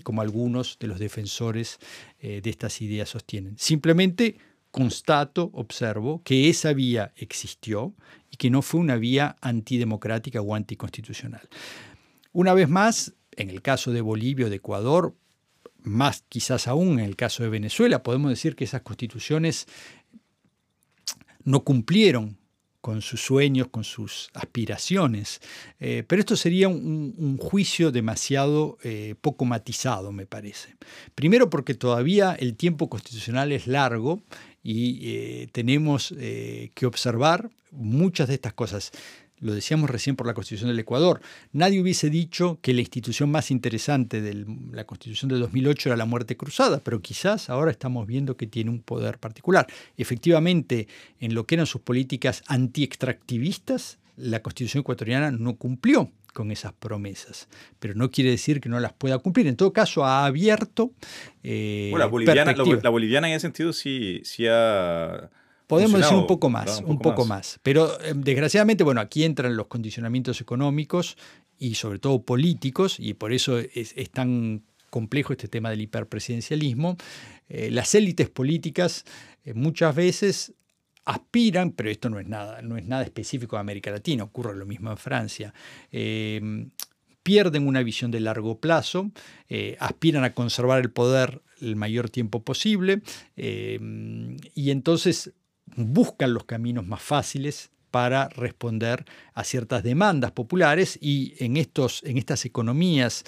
como algunos de los defensores de estas ideas sostienen. Simplemente constato, observo, que esa vía existió y que no fue una vía antidemocrática o anticonstitucional. Una vez más, en el caso de Bolivia o de Ecuador, más quizás aún en el caso de Venezuela, podemos decir que esas constituciones no cumplieron con sus sueños, con sus aspiraciones. Eh, pero esto sería un, juicio demasiado eh, poco matizado, me parece. Primero porque todavía el tiempo constitucional es largo y eh, tenemos que observar muchas de estas cosas. Lo decíamos recién por la Constitución del Ecuador, nadie hubiese dicho que la institución más interesante de la Constitución de 2008 era la muerte cruzada, pero quizás ahora estamos viendo que tiene un poder particular. Efectivamente, en lo que eran sus políticas anti-extractivistas, la Constitución ecuatoriana no cumplió con esas promesas, pero no quiere decir que no las pueda cumplir. En todo caso, ha abierto... Eh, la, boliviana, la, boliviana, en ese sentido sí, sí ha... Podemos decir un poco más, un poco, más. Pero eh, desgraciadamente, bueno, aquí entran los condicionamientos económicos y sobre todo políticos, y por eso es, tan complejo este tema del hiperpresidencialismo. Eh, las élites políticas muchas veces aspiran, pero esto no es nada, no es nada específico de América Latina, ocurre lo mismo en Francia. Em, pierden una visión de largo plazo, eh, aspiran a conservar el poder el mayor tiempo posible em, y entonces buscan los caminos más fáciles para responder a ciertas demandas populares y en, estos, en estas economías,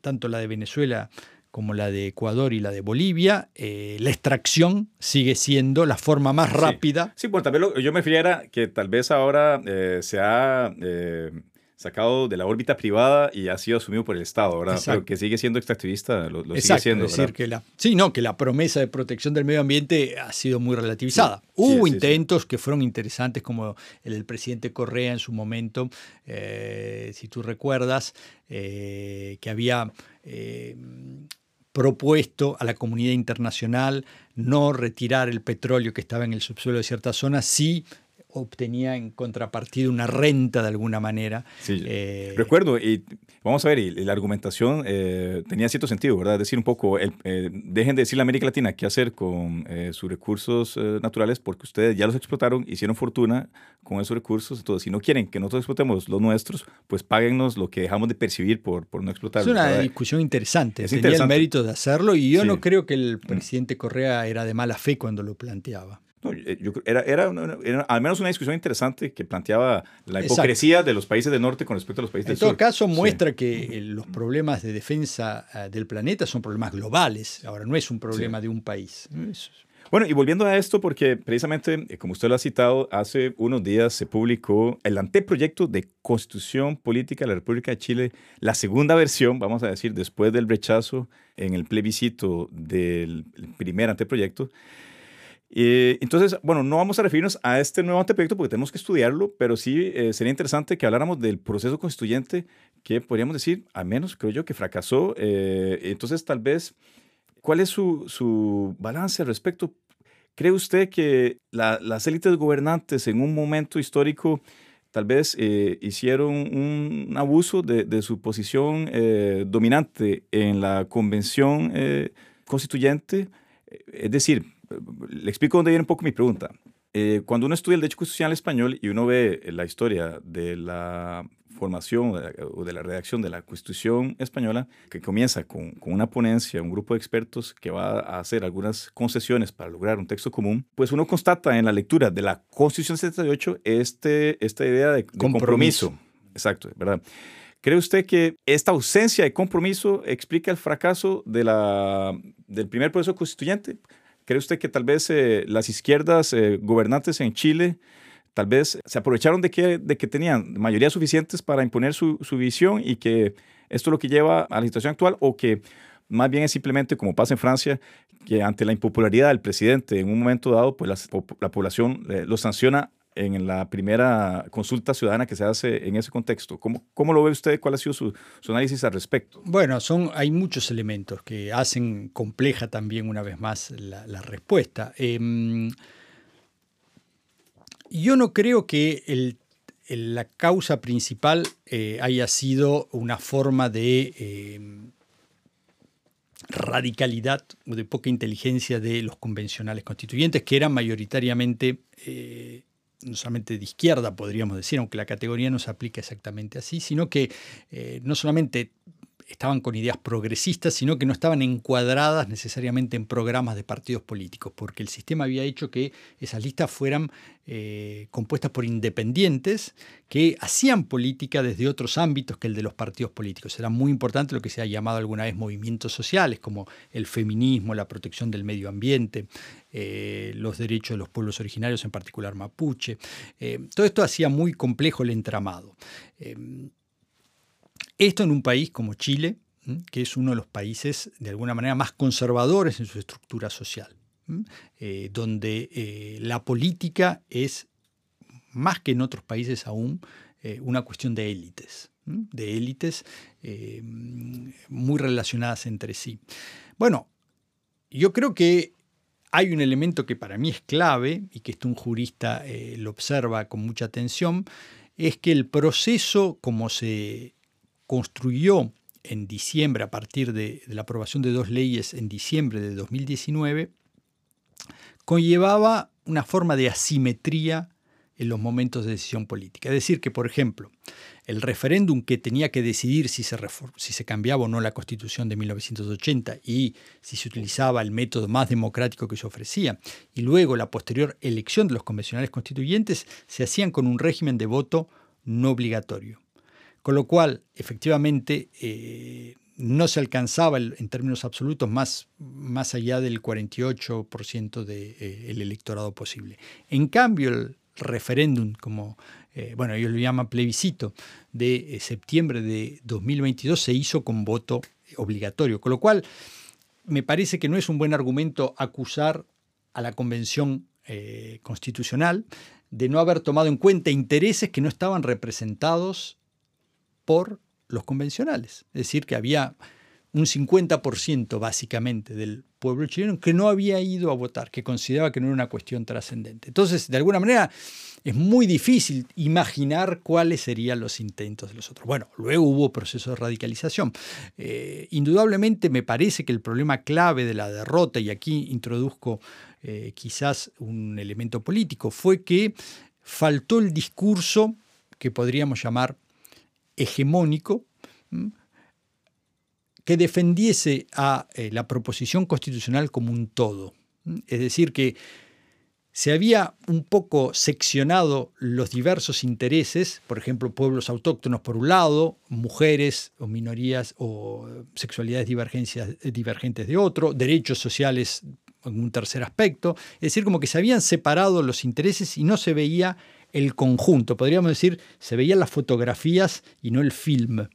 tanto la de Venezuela como la de Ecuador y la de Bolivia, eh, la extracción sigue siendo la forma más rápida. Sí, bueno, también yo me refiero que tal vez ahora eh, se ha eh, sacado de la órbita privada y ha sido asumido por el Estado, ¿verdad? Pero que sigue siendo extractivista, lo, sigue siendo. decir, que la, sí, no, que la promesa de protección del medio ambiente ha sido muy relativizada. Hubo intentos que fueron interesantes, como el del presidente Correa en su momento, si tú recuerdas, que había propuesto a la comunidad internacional no retirar el petróleo que estaba en el subsuelo de ciertas zonas, sí obtenía en contrapartida una renta de alguna manera. Sí, eh, recuerdo, y vamos a ver, y, la argumentación eh, tenía cierto sentido, ¿verdad? Decir un poco, el, eh, dejen de decirle a América Latina qué hacer con sus recursos naturales porque ustedes ya los explotaron, hicieron fortuna con esos recursos, entonces si no quieren que nosotros explotemos los nuestros, pues páguennos lo que dejamos de percibir por, por no explotarlos. Es una discusión interesante, tenía el mérito de hacerlo y yo no creo que el presidente Correa era de mala fe cuando lo planteaba. Eh, era, era, al menos una discusión interesante que planteaba la hipocresía de los países del norte con respecto a los países del sur. En todo caso, muestra que los problemas de defensa eh, del planeta son problemas globales. Ahora, no es un problema de un país. Bueno, y volviendo a esto, porque precisamente, eh, como usted lo ha citado, hace unos días se publicó el anteproyecto de Constitución Política de la República de Chile, la segunda versión, vamos a decir, después del rechazo en el plebiscito del primer anteproyecto. Eh, entonces, bueno, no vamos a referirnos a este nuevo anteproyecto porque tenemos que estudiarlo, pero sí eh, sería interesante que habláramos del proceso constituyente que podríamos decir, al menos creo yo, que fracasó. Eh, entonces, tal vez, ¿cuál es su, su balance al respecto? ¿Cree usted que las élites gobernantes en un momento histórico tal vez hicieron un, abuso de, de, su posición dominante en la convención constituyente? Es decir, le explico dónde viene un poco mi pregunta. Eh, cuando uno estudia el derecho constitucional español y uno ve la historia de la formación o de la redacción de la Constitución española, que comienza con, con, una ponencia, un grupo de expertos que va a hacer algunas concesiones para lograr un texto común, pues uno constata en la lectura de la Constitución 78 este, esta idea de, compromiso. Exacto, ¿verdad? ¿Cree usted que esta ausencia de compromiso explica el fracaso de la, del primer proceso constituyente? ¿Cree usted que tal vez eh, las izquierdas eh, gobernantes en Chile tal vez se aprovecharon de que, de que tenían mayorías suficientes para imponer su, visión y que esto es lo que lleva a la situación actual o que más bien es simplemente como pasa en Francia, que ante la impopularidad del presidente en un momento dado, pues la, la población eh, lo sanciona en la primera consulta ciudadana que se hace en ese contexto. ¿Cómo, cómo lo ve usted? ¿Cuál ha sido su, su, análisis al respecto? Bueno, son, hay muchos elementos que hacen compleja también una vez más la, respuesta. Eh, yo no creo que la causa principal eh, haya sido una forma de... Eh, radicalidad o de poca inteligencia de los convencionales constituyentes, que eran mayoritariamente eh, no solamente de izquierda, podríamos decir, aunque la categoría no se aplica exactamente así, sino que eh, no solamente estaban con ideas progresistas, sino que no estaban encuadradas necesariamente en programas de partidos políticos, porque el sistema había hecho que esas listas fueran eh, compuestas por independientes que hacían política desde otros ámbitos que el de los partidos políticos. Era muy importante lo que se ha llamado alguna vez movimientos sociales, como el feminismo, la protección del medio ambiente, eh, los derechos de los pueblos originarios, en particular mapuche. Eh, todo esto hacía muy complejo el entramado. Esto en un país como Chile, que es uno de los países de alguna manera más conservadores en su estructura social, eh, donde eh, la política es, más que en otros países aún, eh, una cuestión de élites, de élites muy relacionadas entre sí. Bueno, yo creo que hay un elemento que para mí es clave y que esto un jurista lo observa con mucha atención, es que el proceso como se construyó en diciembre, a partir de, la aprobación de dos leyes en diciembre de 2019, conllevaba una forma de asimetría en los momentos de decisión política. Es decir, que, por ejemplo, el referéndum que tenía que decidir si se, si se cambiaba o no la constitución de 1980 y si se utilizaba el método más democrático que se ofrecía, y luego la posterior elección de los convencionales constituyentes, se hacían con un régimen de voto no obligatorio. Con lo cual, efectivamente, eh, no se alcanzaba en términos absolutos más, más allá del 48% del eh, electorado posible. En cambio, el referéndum, como eh, bueno, ellos lo llaman plebiscito, de septiembre de 2022 se hizo con voto obligatorio, con lo cual me parece que no es un buen argumento acusar a la Convención Constitucional de no haber tomado en cuenta intereses que no estaban representados por los convencionales. Es decir, que había un 50% básicamente del pueblo chileno que no había ido a votar, que consideraba que no era una cuestión trascendente. Entonces, de alguna manera, es muy difícil imaginar cuáles serían los intentos de los otros. Bueno, luego hubo proceso de radicalización. Eh, indudablemente me parece que el problema clave de la derrota, y aquí introduzco eh, quizás un elemento político, fue que faltó el discurso que podríamos llamar hegemónico que defendiese a eh, la proposición constitucional como un todo. Es decir, que se había un poco seccionado los diversos intereses, por ejemplo, pueblos autóctonos por un lado, mujeres o minorías o sexualidades divergentes de otro, derechos sociales en un tercer aspecto, es decir, como que se habían separado los intereses y no se veía el conjunto, podríamos decir, se veían las fotografías y no el film.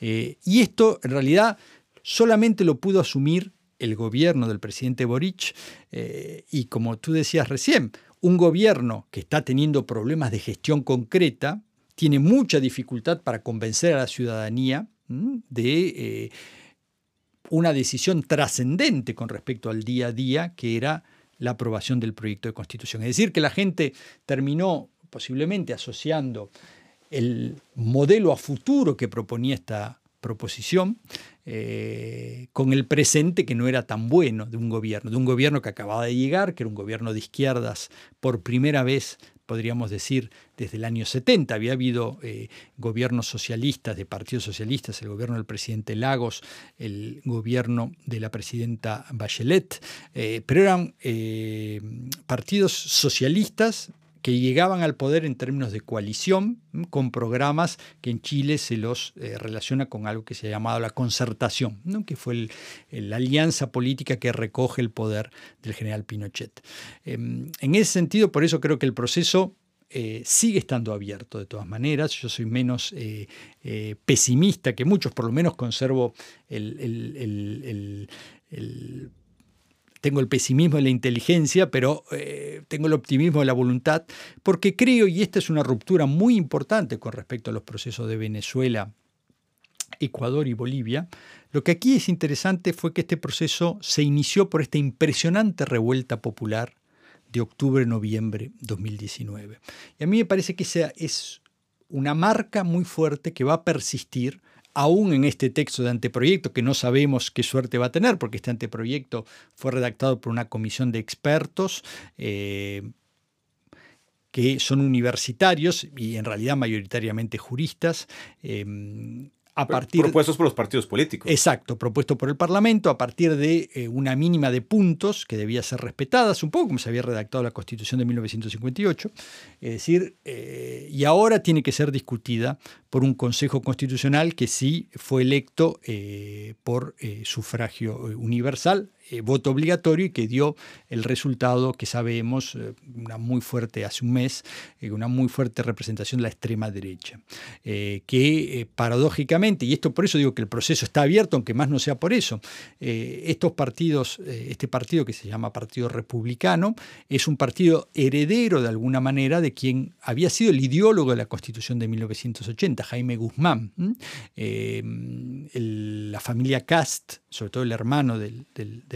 Eh, y esto en realidad solamente lo pudo asumir el gobierno del presidente Boric eh, y como tú decías recién, un gobierno que está teniendo problemas de gestión concreta, tiene mucha dificultad para convencer a la ciudadanía de eh, una decisión trascendente con respecto al día a día que era la aprobación del proyecto de constitución. Es decir, que la gente terminó posiblemente asociando el modelo a futuro que proponía esta proposición eh, con el presente que no era tan bueno de un gobierno, de un gobierno que acababa de llegar, que era un gobierno de izquierdas por primera vez podríamos decir, desde el año 70. Había habido eh, gobiernos socialistas, de partidos socialistas, el gobierno del presidente Lagos, el gobierno de la presidenta Bachelet, eh, pero eran partidos socialistas que llegaban al poder en términos de coalición, con programas que en Chile se los eh, relaciona con algo que se ha llamado la concertación, que fue la alianza política que recoge el poder del general Pinochet. Em, en ese sentido, por eso creo que el proceso eh, sigue estando abierto de todas maneras. Yo soy menos eh, pesimista que muchos, por lo menos conservo el tengo el pesimismo de la inteligencia, pero eh, tengo el optimismo de la voluntad, porque creo, y esta es una ruptura muy importante con respecto a los procesos de Venezuela, Ecuador y Bolivia, lo que aquí es interesante fue que este proceso se inició por esta impresionante revuelta popular de octubre-noviembre 2019. Y a mí me parece que esa es una marca muy fuerte que va a persistir aún en este texto de anteproyecto, que no sabemos qué suerte va a tener, porque este anteproyecto fue redactado por una comisión de expertos eh, que son universitarios y en realidad mayoritariamente juristas, eh, a partir, propuestos por los partidos políticos. Exacto, propuesto por el Parlamento a partir de eh, una mínima de puntos que debía ser respetadas, un poco como se había redactado la Constitución de 1958. Es decir, eh, y ahora tiene que ser discutida por un Consejo Constitucional que sí fue electo eh, por sufragio universal, eh, voto obligatorio y que dio el resultado que sabemos, eh, una muy fuerte, hace un mes, eh, una muy fuerte representación de la extrema derecha, que paradójicamente, y esto por eso digo que el proceso está abierto, aunque más no sea por eso, estos partidos, este partido que se llama Partido Republicano, es un partido heredero de alguna manera de quien había sido el ideólogo de la Constitución de 1980, Jaime Guzmán. la familia Cast, sobre todo el hermano del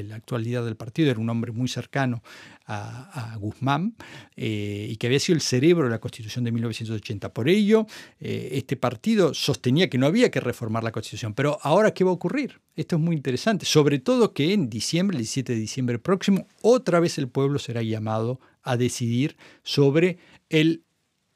la actualidad del partido, era un hombre muy cercano a, Guzmán eh, y que había sido el cerebro de la Constitución de 1980. Por ello, eh, este partido sostenía que no había que reformar la Constitución. Pero ahora, ¿qué va a ocurrir? Esto es muy interesante, sobre todo que en diciembre, el 17 de diciembre próximo, otra vez el pueblo será llamado a decidir sobre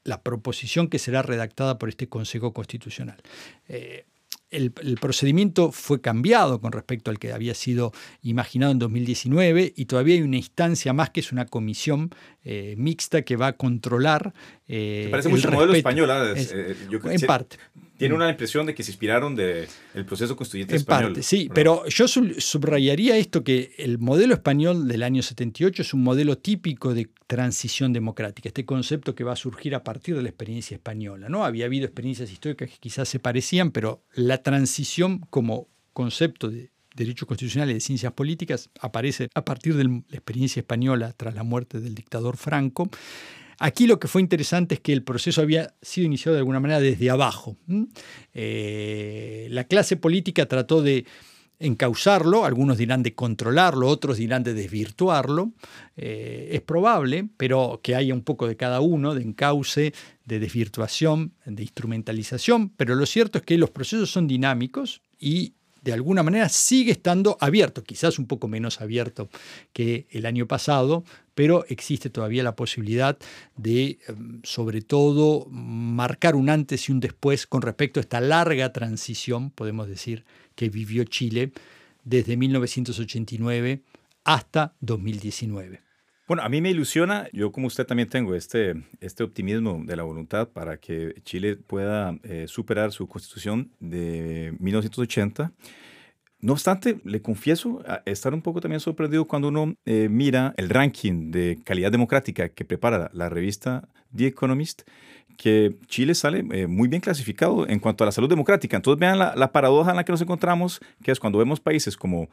la proposición que será redactada por este Consejo Constitucional. Eh, el, procedimiento fue cambiado con respecto al que había sido imaginado en 2019 y todavía hay una instancia más que es una comisión eh, mixta que va a controlar. Eh, parece mucho el modelo español. ¿ah? Eh, en parte. Tiene una impresión de que se inspiraron del proceso constituyente en Parte, sí, pero yo subrayaría esto que el modelo español del año 78 es un modelo típico de transición democrática, este concepto que va a surgir a partir de la experiencia española. ¿no? Había habido experiencias históricas que quizás se parecían, pero la transición como concepto de derecho constitucional y de ciencias políticas aparece a partir de la experiencia española tras la muerte del dictador Franco Aquí lo que fue interesante es que el proceso había sido iniciado de alguna manera desde abajo. Eh, la clase política trató de encauzarlo, algunos dirán de controlarlo, otros dirán de desvirtuarlo. Eh, es probable, pero que haya un poco de cada uno, de encauce, de desvirtuación, de instrumentalización, pero lo cierto es que los procesos son dinámicos y de alguna manera sigue estando abierto, quizás un poco menos abierto que el año pasado, pero existe todavía la posibilidad de, em, sobre todo, marcar un antes y un después con respecto a esta larga transición, podemos decir, que vivió Chile desde 1989 hasta 2019. Bueno, a mí me ilusiona, yo como usted también tengo este, este optimismo de la voluntad para que Chile pueda eh, superar su constitución de 1980. No obstante, le confieso estar un poco también sorprendido cuando uno eh, mira el ranking de calidad democrática que prepara la revista The Economist, que Chile sale eh, muy bien clasificado en cuanto a la salud democrática. Entonces vean la, la, paradoja en la que nos encontramos, que es cuando vemos países como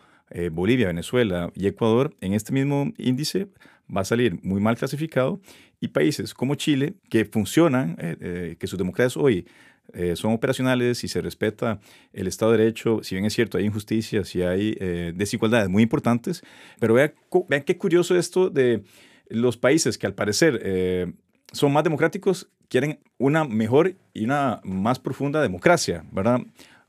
Bolivia, Venezuela y Ecuador en este mismo índice, va a salir muy mal clasificado y países como Chile, que funcionan, eh, eh, que sus democracias hoy eh, son operacionales y se respeta el Estado de Derecho, si bien es cierto, hay injusticias y hay desigualdades muy importantes, pero vean, vean, qué curioso esto de los países que al parecer son más democráticos, quieren una mejor y una más profunda democracia, ¿verdad?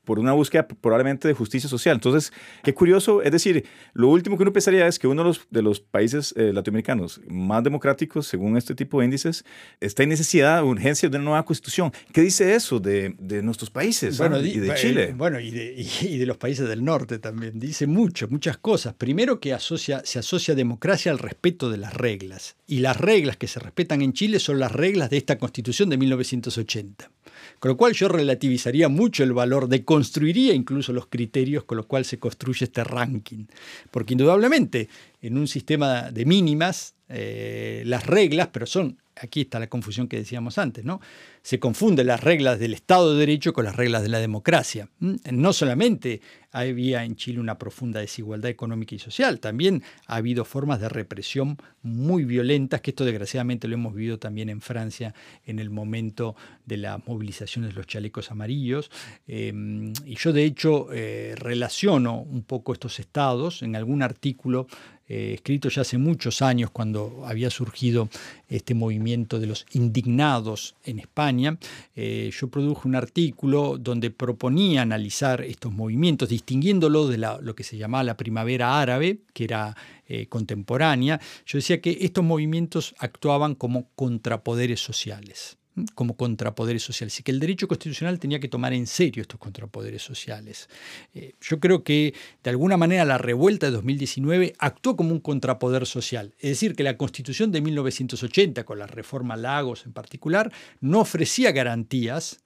Por una búsqueda probablemente de justicia social. Entonces, qué curioso, es decir, lo último que uno pensaría es que uno de los, de los países eh, latinoamericanos más democráticos, según este tipo de índices, está en necesidad, urgencia de una nueva constitución. ¿Qué dice eso de, de nuestros países bueno, y de Chile? Bueno, y de, y de, los países del norte también. Dice mucho, muchas cosas. Primero que asocia, se asocia democracia al respeto de las reglas. Y las reglas que se respetan en Chile son las reglas de esta constitución de 1980. Con lo cual yo relativizaría mucho el valor de construiría incluso los criterios con los cuales se construye este ranking. Porque indudablemente en un sistema de mínimas, eh, las reglas, pero son aquí está la confusión que decíamos antes, ¿no? Se confunden las reglas del Estado de Derecho con las reglas de la democracia. ¿Mm? No solamente había en Chile una profunda desigualdad económica y social, también ha habido formas de represión muy violentas, que esto desgraciadamente lo hemos vivido también en Francia en el momento de las movilizaciones de los chalecos amarillos. Em, y yo de hecho eh, relaciono un poco estos estados en algún artículo eh, escrito ya hace muchos años cuando había surgido este movimiento de los indignados en España. Eh, yo produje un artículo donde proponía analizar estos movimientos, distinguiéndolo de lo que se llamaba la primavera árabe, que era eh, contemporánea. Yo decía que estos movimientos actuaban como contrapoderes sociales. Como contrapoderes sociales. Y que el derecho constitucional tenía que tomar en serio estos contrapoderes sociales. Eh, yo creo que de alguna manera la revuelta de 2019 actuó como un contrapoder social, es decir, que la constitución de 1980, con la reforma Lagos en particular, no ofrecía garantías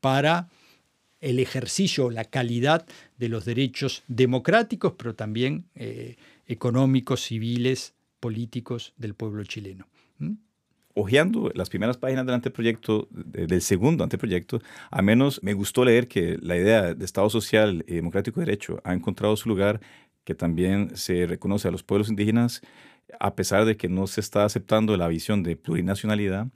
para el ejercicio, la calidad de los derechos democráticos, pero también eh, económicos, civiles, políticos del pueblo chileno ojeando las primeras páginas del anteproyecto, del segundo anteproyecto, a menos me gustó leer que la idea de Estado social y democrático de derecho ha encontrado su lugar, que también se reconoce a los pueblos indígenas, a pesar de que no se está aceptando la visión de plurinacionalidad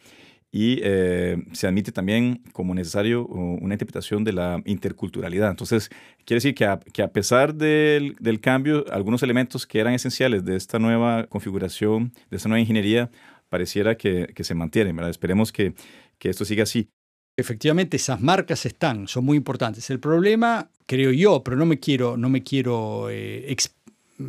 y eh, se admite también como necesario una interpretación de la interculturalidad. Entonces, quiere decir que a, que a pesar del, del, cambio, algunos elementos que eran esenciales de esta nueva configuración, de esta nueva ingeniería, pareciera que, se mantienen. ¿verdad? Esperemos que, esto siga así. Efectivamente, esas marcas están, son muy importantes. El problema, creo yo, pero no me quiero, no me quiero eh,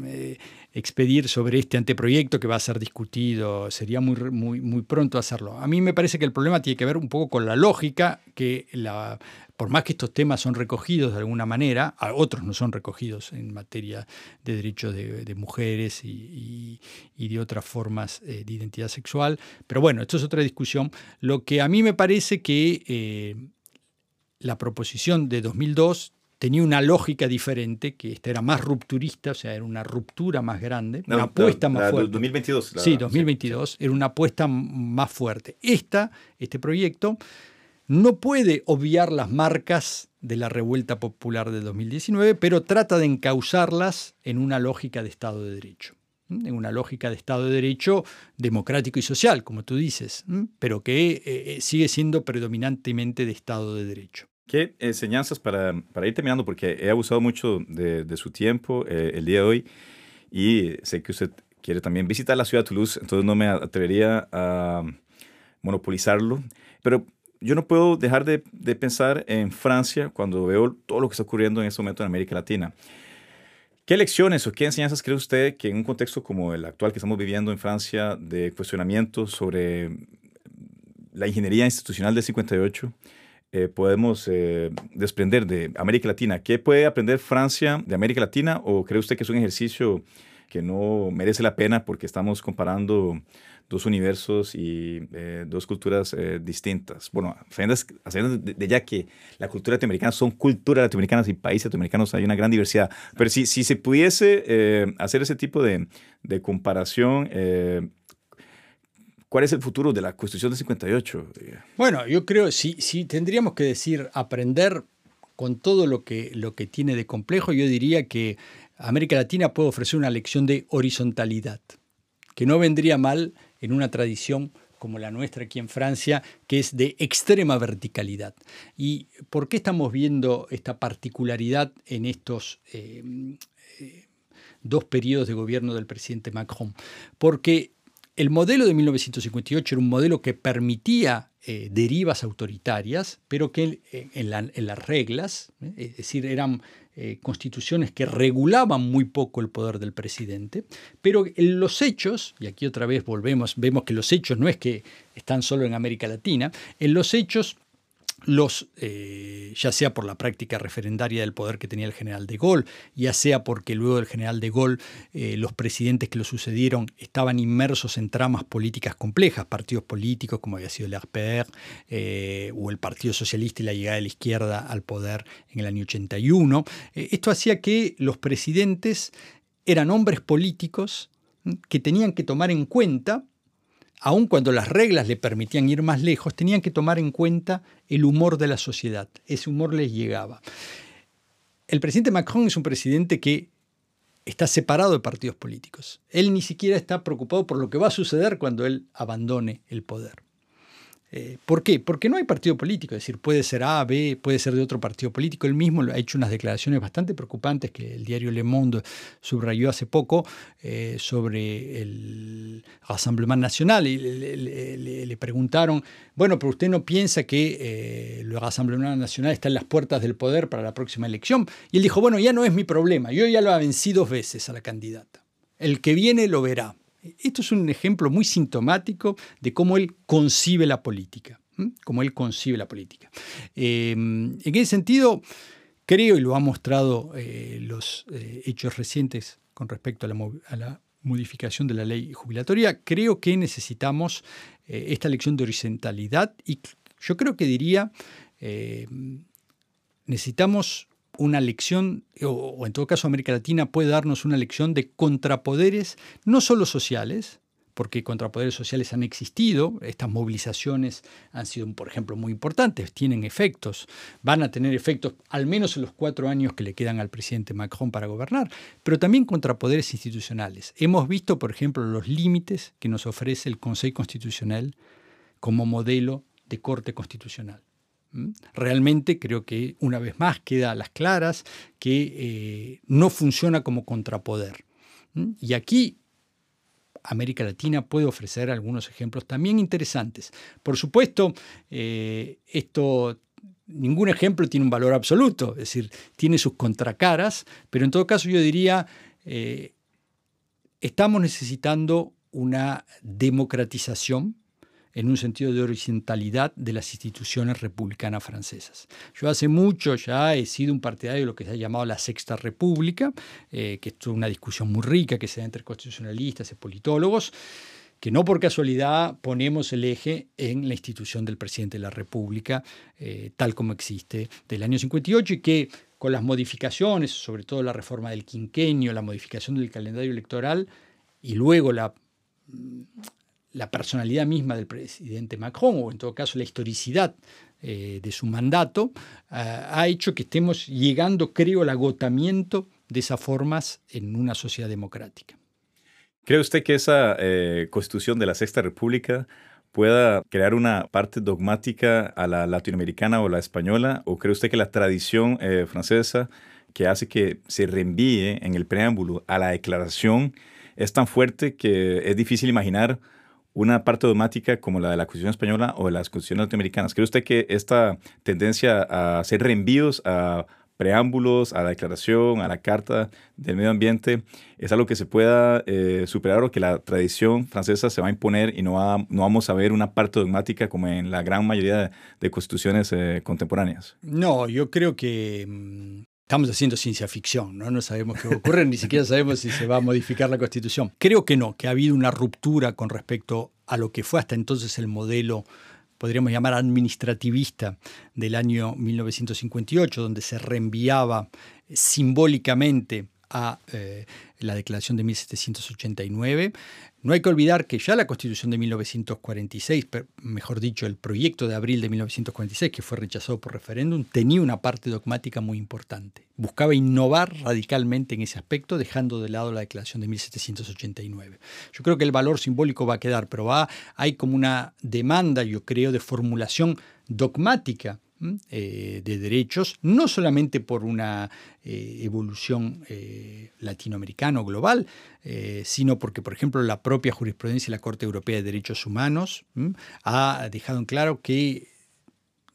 eh, expedir sobre este anteproyecto que va a ser discutido, sería muy, muy, muy pronto hacerlo. A mí me parece que el problema tiene que ver un poco con la lógica que la, por más que estos temas son recogidos de alguna manera, otros no son recogidos en materia de derechos de, mujeres y, de otras formas eh, de identidad sexual, pero bueno, esto es otra discusión. Lo que a mí me parece que eh, la proposición de 2002 tenía una lógica diferente, que esta era más rupturista, o sea, era una ruptura más grande, una apuesta más fuerte. 2022. sí, 2022, era una apuesta más fuerte. Esta, este proyecto no puede obviar las marcas de la revuelta popular de 2019, pero trata de encauzarlas en una lógica de Estado de Derecho, en una lógica de Estado de Derecho democrático y social, como tú dices, pero que eh, eh, sigue siendo predominantemente de Estado de Derecho. ¿Qué enseñanzas para, ir terminando? Porque he abusado mucho de, su tiempo eh, el día de hoy y sé que usted quiere también visitar la ciudad de Toulouse, entonces no me atrevería a monopolizarlo. Pero yo no puedo dejar de, pensar en Francia cuando veo todo lo que está ocurriendo en este momento en América Latina. ¿Qué lecciones o qué enseñanzas cree usted que en un contexto como el actual que estamos viviendo en Francia de cuestionamiento sobre la ingeniería institucional del 58 eh, podemos eh, desprender de América Latina? ¿Qué puede aprender Francia de América Latina o cree usted que es un ejercicio que no merece la pena porque estamos comparando dos universos y eh, dos culturas eh, distintas. Bueno, haciendo de, ya que la cultura latinoamericana son culturas latinoamericanas y países latinoamericanos hay una gran diversidad. Pero si, si se pudiese eh, hacer ese tipo de, de comparación, ¿cuál es el futuro de la Constitución de 58? Bueno, yo creo, si, si tendríamos que decir aprender con todo lo que, lo que tiene de complejo, yo diría que América Latina puede ofrecer una lección de horizontalidad, que no vendría mal en una tradición como la nuestra aquí en Francia, que es de extrema verticalidad. ¿Y por qué estamos viendo esta particularidad en estos eh, eh, dos periodos de gobierno del presidente Macron? Porque el modelo de 1958 era un modelo que permitía eh, derivas autoritarias, pero que en, las reglas, es decir, eran eh, constituciones que regulaban muy poco el poder del presidente, pero en los hechos, y aquí otra vez volvemos, vemos que los hechos no es que están solo en América Latina, en los hechos los, eh, ya sea por la práctica referendaria del poder que tenía el general de Gaulle, ya sea porque luego del general de Gaulle eh, los presidentes que lo sucedieron estaban inmersos en tramas políticas complejas, partidos políticos como había sido el RPR eh, o el Partido Socialista y la llegada de la izquierda al poder en el año 81. esto hacía que los presidentes eran hombres políticos que tenían que tomar en cuenta aun cuando las reglas le permitían ir más lejos, tenían que tomar en cuenta el humor de la sociedad. Ese humor les llegaba. El presidente Macron es un presidente que está separado de partidos políticos. Él ni siquiera está preocupado por lo que va a suceder cuando él abandone el poder. Eh, ¿Por qué? Porque no hay partido político, es decir, puede ser A, B, puede ser de otro partido político. Él mismo ha hecho unas declaraciones bastante preocupantes que el diario Le Monde subrayó hace poco eh, sobre el Rassemblement Nacional y le, preguntaron, bueno, pero usted no piensa que eh, el Rassemblement Nacional está en las puertas del poder para la próxima elección. Y él dijo, bueno, ya no es mi problema, yo ya lo vencí dos veces a la candidata. El que viene lo verá. Esto es un ejemplo muy sintomático de cómo él concibe la política, cómo él concibe la política. Em, en ese sentido, creo, y lo han mostrado eh, los eh, hechos recientes con respecto a la, modificación de la ley jubilatoria, creo que necesitamos eh, esta lección de horizontalidad y yo creo que diría, necesitamos una lección, o, en todo caso América Latina puede darnos una lección de contrapoderes, no solo sociales, porque contrapoderes sociales han existido, estas movilizaciones han sido, por ejemplo, muy importantes, tienen efectos, van a tener efectos al menos en los cuatro años que le quedan al presidente Macron para gobernar, pero también contrapoderes institucionales. Hemos visto, por ejemplo, los límites que nos ofrece el Consejo Constitucional como modelo de corte constitucional. Realmente creo que una vez más queda a las claras que eh, no funciona como contrapoder. Y aquí América Latina puede ofrecer algunos ejemplos también interesantes. Por supuesto, eh, esto ningún ejemplo tiene un valor absoluto, es decir, tiene sus contracaras, pero en todo caso yo diría, eh, estamos necesitando una democratización en un sentido de horizontalidad de las instituciones republicanas francesas. Yo hace mucho ya he sido un partidario de lo que se ha llamado la Sexta República, eh, que es una discusión muy rica que se da entre constitucionalistas y politólogos, que no por casualidad ponemos el eje en la institución del presidente de la República, eh, tal como existe del año 58, y que con las modificaciones, sobre todo la reforma del quinquenio, la modificación del calendario electoral y luego la la personalidad misma del presidente Macron, o en todo caso la historicidad eh, de su mandato, ah, ha hecho que estemos llegando, creo, al agotamiento de esas formas en una sociedad democrática. ¿Cree usted que esa eh, constitución de la Sexta República pueda crear una parte dogmática a la latinoamericana o la española? ¿O cree usted que la tradición eh, francesa que hace que se reenvíe en el preámbulo a la declaración es tan fuerte que es difícil imaginar una parte dogmática como la de la Constitución española o de las constituciones norteamericanas. ¿Cree usted que esta tendencia a hacer reenvíos a preámbulos, a la declaración, a la Carta del Medio Ambiente, es algo que se pueda eh, superar o que la tradición francesa se va a imponer y no, no vamos a ver una parte dogmática como en la gran mayoría de, constituciones eh, contemporáneas? No, yo creo que mm, Estamos haciendo ciencia ficción, ¿no? No sabemos qué ocurrir, ni siquiera sabemos si se va a modificar la Constitución. Creo que no, que ha habido una ruptura con respecto a lo que fue hasta entonces el modelo podríamos llamar administrativista del año 1958, donde se reenviaba simbólicamente a eh, la Declaración de 1789. No hay que olvidar que ya la Constitución de 1946, mejor dicho, el proyecto de abril de 1946, que fue rechazado por referéndum, tenía una parte dogmática muy importante. Buscaba innovar radicalmente en ese aspecto, dejando de lado la Declaración de 1789. Yo creo que el valor simbólico va a quedar, pero hay como una demanda, yo creo, de formulación dogmática eh, de derechos, no solamente por una eh, evolución eh, latinoamericana o global, sino porque, por ejemplo, la propia jurisprudencia de la Corte Europea de Derechos Humanos ha dejado en claro que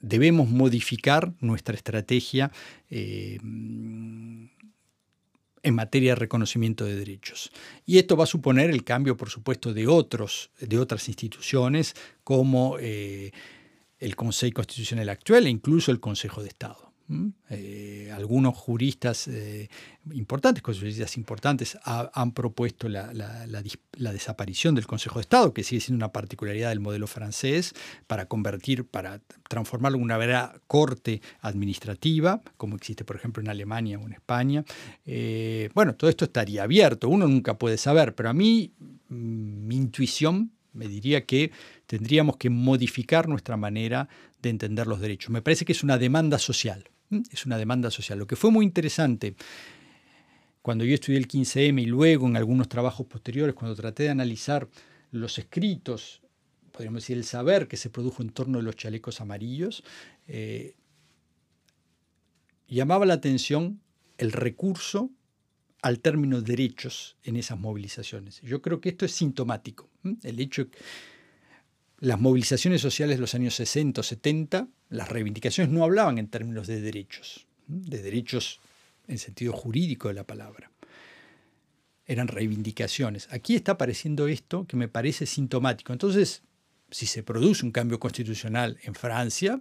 debemos modificar nuestra estrategia en materia de reconocimiento de derechos. Y esto va a suponer el cambio, por supuesto, de, otros, de otras instituciones como el Consejo Constitucional actual e incluso el Consejo de Estado. Eh, algunos juristas eh, importantes, constitucionalistas importantes, han propuesto la, desaparición del Consejo de Estado, que sigue siendo una particularidad del modelo francés, para convertir, para transformarlo en una vera corte administrativa, como existe, por ejemplo, en Alemania o en España. Eh, bueno, todo esto estaría abierto, uno nunca puede saber, pero a mí mm, mi intuición me diría que tendríamos que modificar nuestra manera de entender los derechos. Me parece que es una demanda social. Es una demanda social. Lo que fue muy interesante cuando yo estudié el 15M y luego en algunos trabajos posteriores, cuando traté de analizar los escritos, podríamos decir el saber que se produjo en torno de los chalecos amarillos, eh, llamaba la atención el recurso al término derechos en esas movilizaciones. Yo creo que esto es sintomático. El hecho que las movilizaciones sociales de los años 60 o 70, las reivindicaciones no hablaban en términos de derechos, de derechos en sentido jurídico de la palabra. eran reivindicaciones. Aquí está apareciendo esto que me parece sintomático. Entonces, si se produce un cambio constitucional en Francia,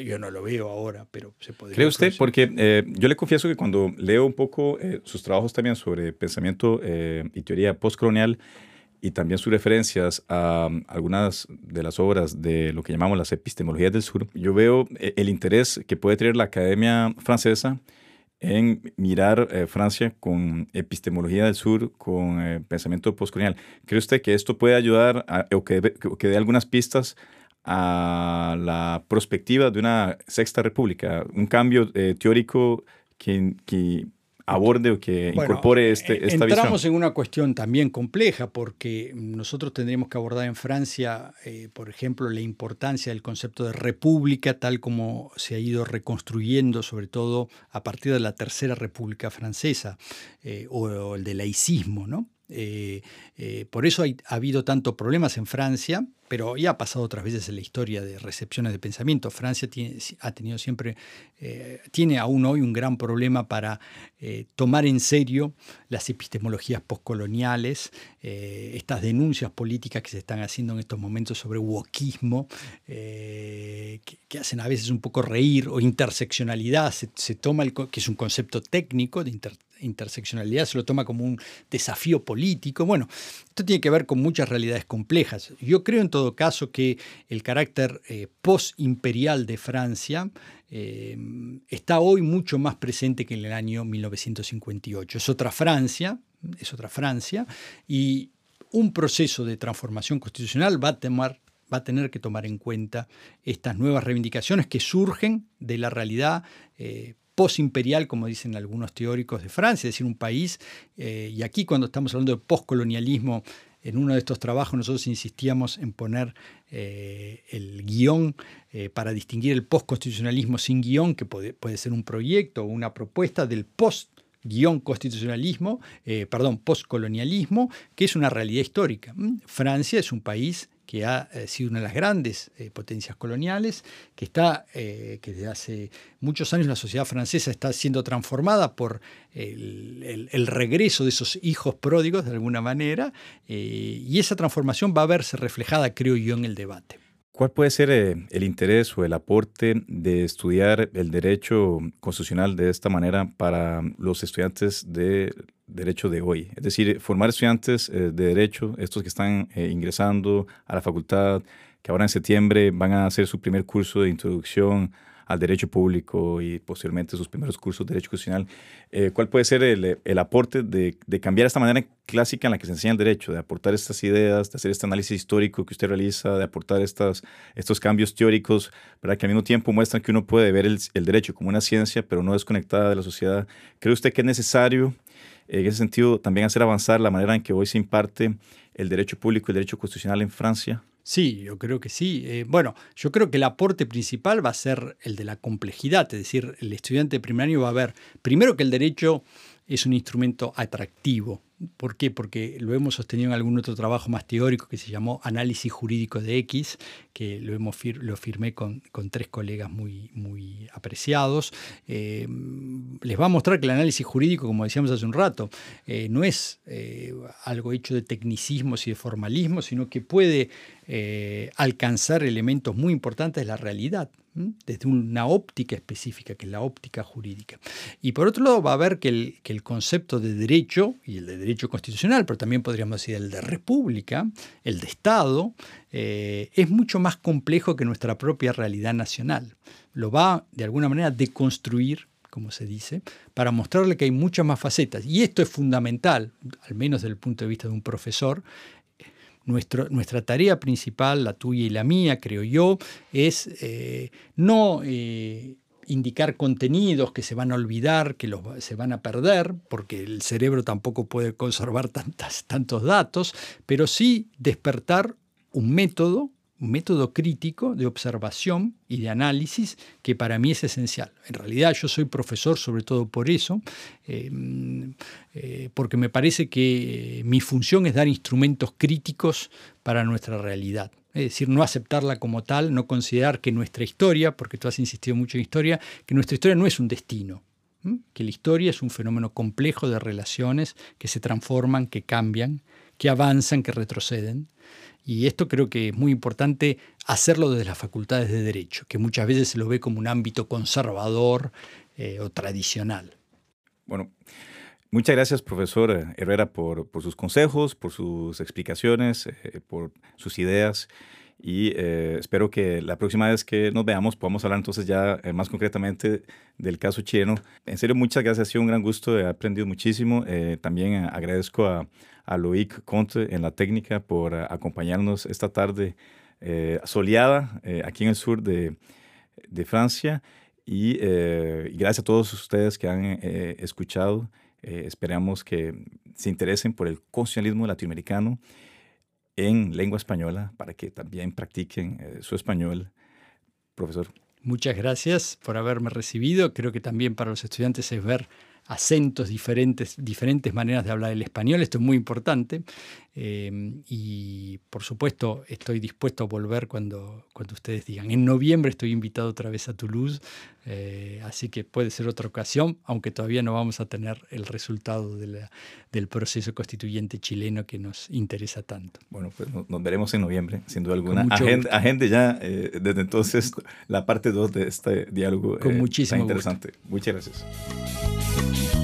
yo no lo veo ahora, pero se podría. ¿Cree usted? Porque eh, yo le confieso que cuando leo un poco eh, sus trabajos también sobre pensamiento eh, y teoría postcolonial y también sus referencias a um, algunas de las obras de lo que llamamos las epistemologías del sur, yo veo el interés que puede tener la Academia Francesa en mirar Francia con epistemología del sur, con pensamiento postcolonial. ¿Cree usted que esto puede ayudar o que, que dé algunas pistas a la perspectiva de una sexta república, un cambio eh, teórico que, que, aborde o que incorpore este, esta entramos visión. Entramos en una cuestión también compleja porque nosotros tendríamos que abordar en Francia, eh, por ejemplo, la importancia del concepto de república tal como se ha ido reconstruyendo, sobre todo a partir de la Tercera República Francesa eh, o, el de laicismo, ¿no? Eh, eh, por eso ha habido tantos problemas en Francia, pero ya ha pasado otras veces en la historia de recepciones de pensamiento. Francia tiene, ha tenido siempre, eh, tiene aún hoy un gran problema para tomar en serio las epistemologías postcoloniales, estas denuncias políticas que se están haciendo en estos momentos sobre wokismo, que, hacen a veces un poco reír, o interseccionalidad, se, toma que es un concepto técnico de inter, interseccionalidad se lo toma como un desafío político. Bueno, esto tiene que ver con muchas realidades complejas. Yo creo en todo caso que el carácter eh, post-imperial de Francia eh, está hoy mucho más presente que en el año 1958. Es otra Francia, es otra Francia, y un proceso de transformación constitucional va a tener que tomar en cuenta estas nuevas reivindicaciones que surgen de la realidad eh, posimperial, como dicen algunos teóricos de Francia, es decir, un país, eh, y aquí cuando estamos hablando de poscolonialismo, en uno de estos trabajos nosotros insistíamos en poner eh, el guion eh, para distinguir el postconstitucionalismo sin guion, que puede, puede, ser un proyecto o una propuesta del post guion constitucionalismo, perdón, postcolonialismo, que es una realidad histórica. ¿Mm? Francia es un país que ha eh, sido una de las grandes eh, potencias coloniales, que está, eh, que desde hace muchos años la sociedad francesa está siendo transformada por el, regreso de esos hijos pródigos de alguna manera, y esa transformación va a verse reflejada, creo yo, en el debate. ¿Cuál puede ser el interés o el aporte de estudiar el derecho constitucional de esta manera para los estudiantes de derecho de hoy. Es decir, formar estudiantes eh, de derecho, estos que están eh, ingresando a la facultad, que ahora en septiembre van a hacer su primer curso de introducción al derecho público y posteriormente sus primeros cursos de derecho constitucional. Eh, ¿Cuál puede ser el, aporte de, cambiar esta manera clásica en la que se enseña el derecho, de aportar estas ideas, de hacer este análisis histórico que usted realiza, de aportar estas, estos cambios teóricos, para que al mismo tiempo muestran que uno puede ver el, el derecho como una ciencia, pero no desconectada de la sociedad? ¿Cree usted que es necesario en ese sentido, también hacer avanzar la manera en que hoy se imparte el derecho público y el derecho constitucional en Francia? Sí, yo creo que sí. Eh, bueno, yo creo que el aporte principal va a ser el de la complejidad, es decir, el estudiante de primer año va a ver, primero que el derecho es un instrumento atractivo, ¿Por qué? Porque lo hemos sostenido en algún otro trabajo más teórico que se llamó Análisis Jurídico de X, que lo, hemos lo firmé con, tres colegas muy, muy apreciados. Eh, les va a mostrar que el análisis jurídico, como decíamos hace un rato, eh, no es eh, algo hecho de tecnicismos y de formalismo, sino que puede alcanzar elementos muy importantes de la realidad desde una óptica específica, que es la óptica jurídica. Y por otro lado, va a ver que el, que el concepto de derecho y el de derecho constitucional, pero también podríamos decir el de república, el de Estado, eh, es mucho más complejo que nuestra propia realidad nacional. Lo va, de alguna manera, a deconstruir como se dice, para mostrarle que hay muchas más facetas. Y esto es fundamental, al menos desde el punto de vista de un profesor. Nuestra tarea principal, la tuya y la mía, creo yo, es eh, no eh, indicar contenidos que se van a olvidar, que los, se van a perder, porque el cerebro tampoco puede conservar tantas, tantos datos, pero sí despertar un método, un método crítico de observación y de análisis que para mí es esencial. En realidad yo soy profesor sobre todo por eso, em, eh, porque me parece que mi función es dar instrumentos críticos para nuestra realidad. Es decir, no aceptarla como tal, no considerar que nuestra historia, porque tú has insistido mucho en historia, que nuestra historia no es un destino. que la historia es un fenómeno complejo de relaciones que se transforman, que cambian, que avanzan, que retroceden. Y esto creo que es muy importante hacerlo desde las facultades de derecho, que muchas veces se lo ve como un ámbito conservador eh, o tradicional. Bueno, muchas gracias, profesor Herrera, por, sus consejos, por sus explicaciones, eh, por sus ideas. Y eh, espero que la próxima vez que nos veamos podamos hablar entonces ya más concretamente del caso chileno. En serio, muchas gracias, ha sido un gran gusto, he aprendido muchísimo. también agradezco a, a Loic Conte en la técnica por acompañarnos esta tarde soleada aquí en el sur de, de Francia. Eh, y, gracias a todos ustedes que han eh, escuchado. Eh, esperamos que se interesen por el constitucionalismo latinoamericano en lengua española para que también practiquen su español. Profesor. Muchas gracias por haberme recibido. Creo que también para los estudiantes es ver acentos diferentes, diferentes maneras de hablar el español. Esto es muy importante. Em, y por supuesto, estoy dispuesto a volver cuando, cuando ustedes digan. En noviembre estoy invitado otra vez a Toulouse, eh, así que puede ser otra ocasión, aunque todavía no vamos a tener el resultado del proceso constituyente chileno que nos interesa tanto. Bueno, pues nos veremos en noviembre, sin duda alguna. Agende, ya eh, desde entonces la parte 2 de este diálogo Con eh, muchísimo tan interesante. Muchas gracias.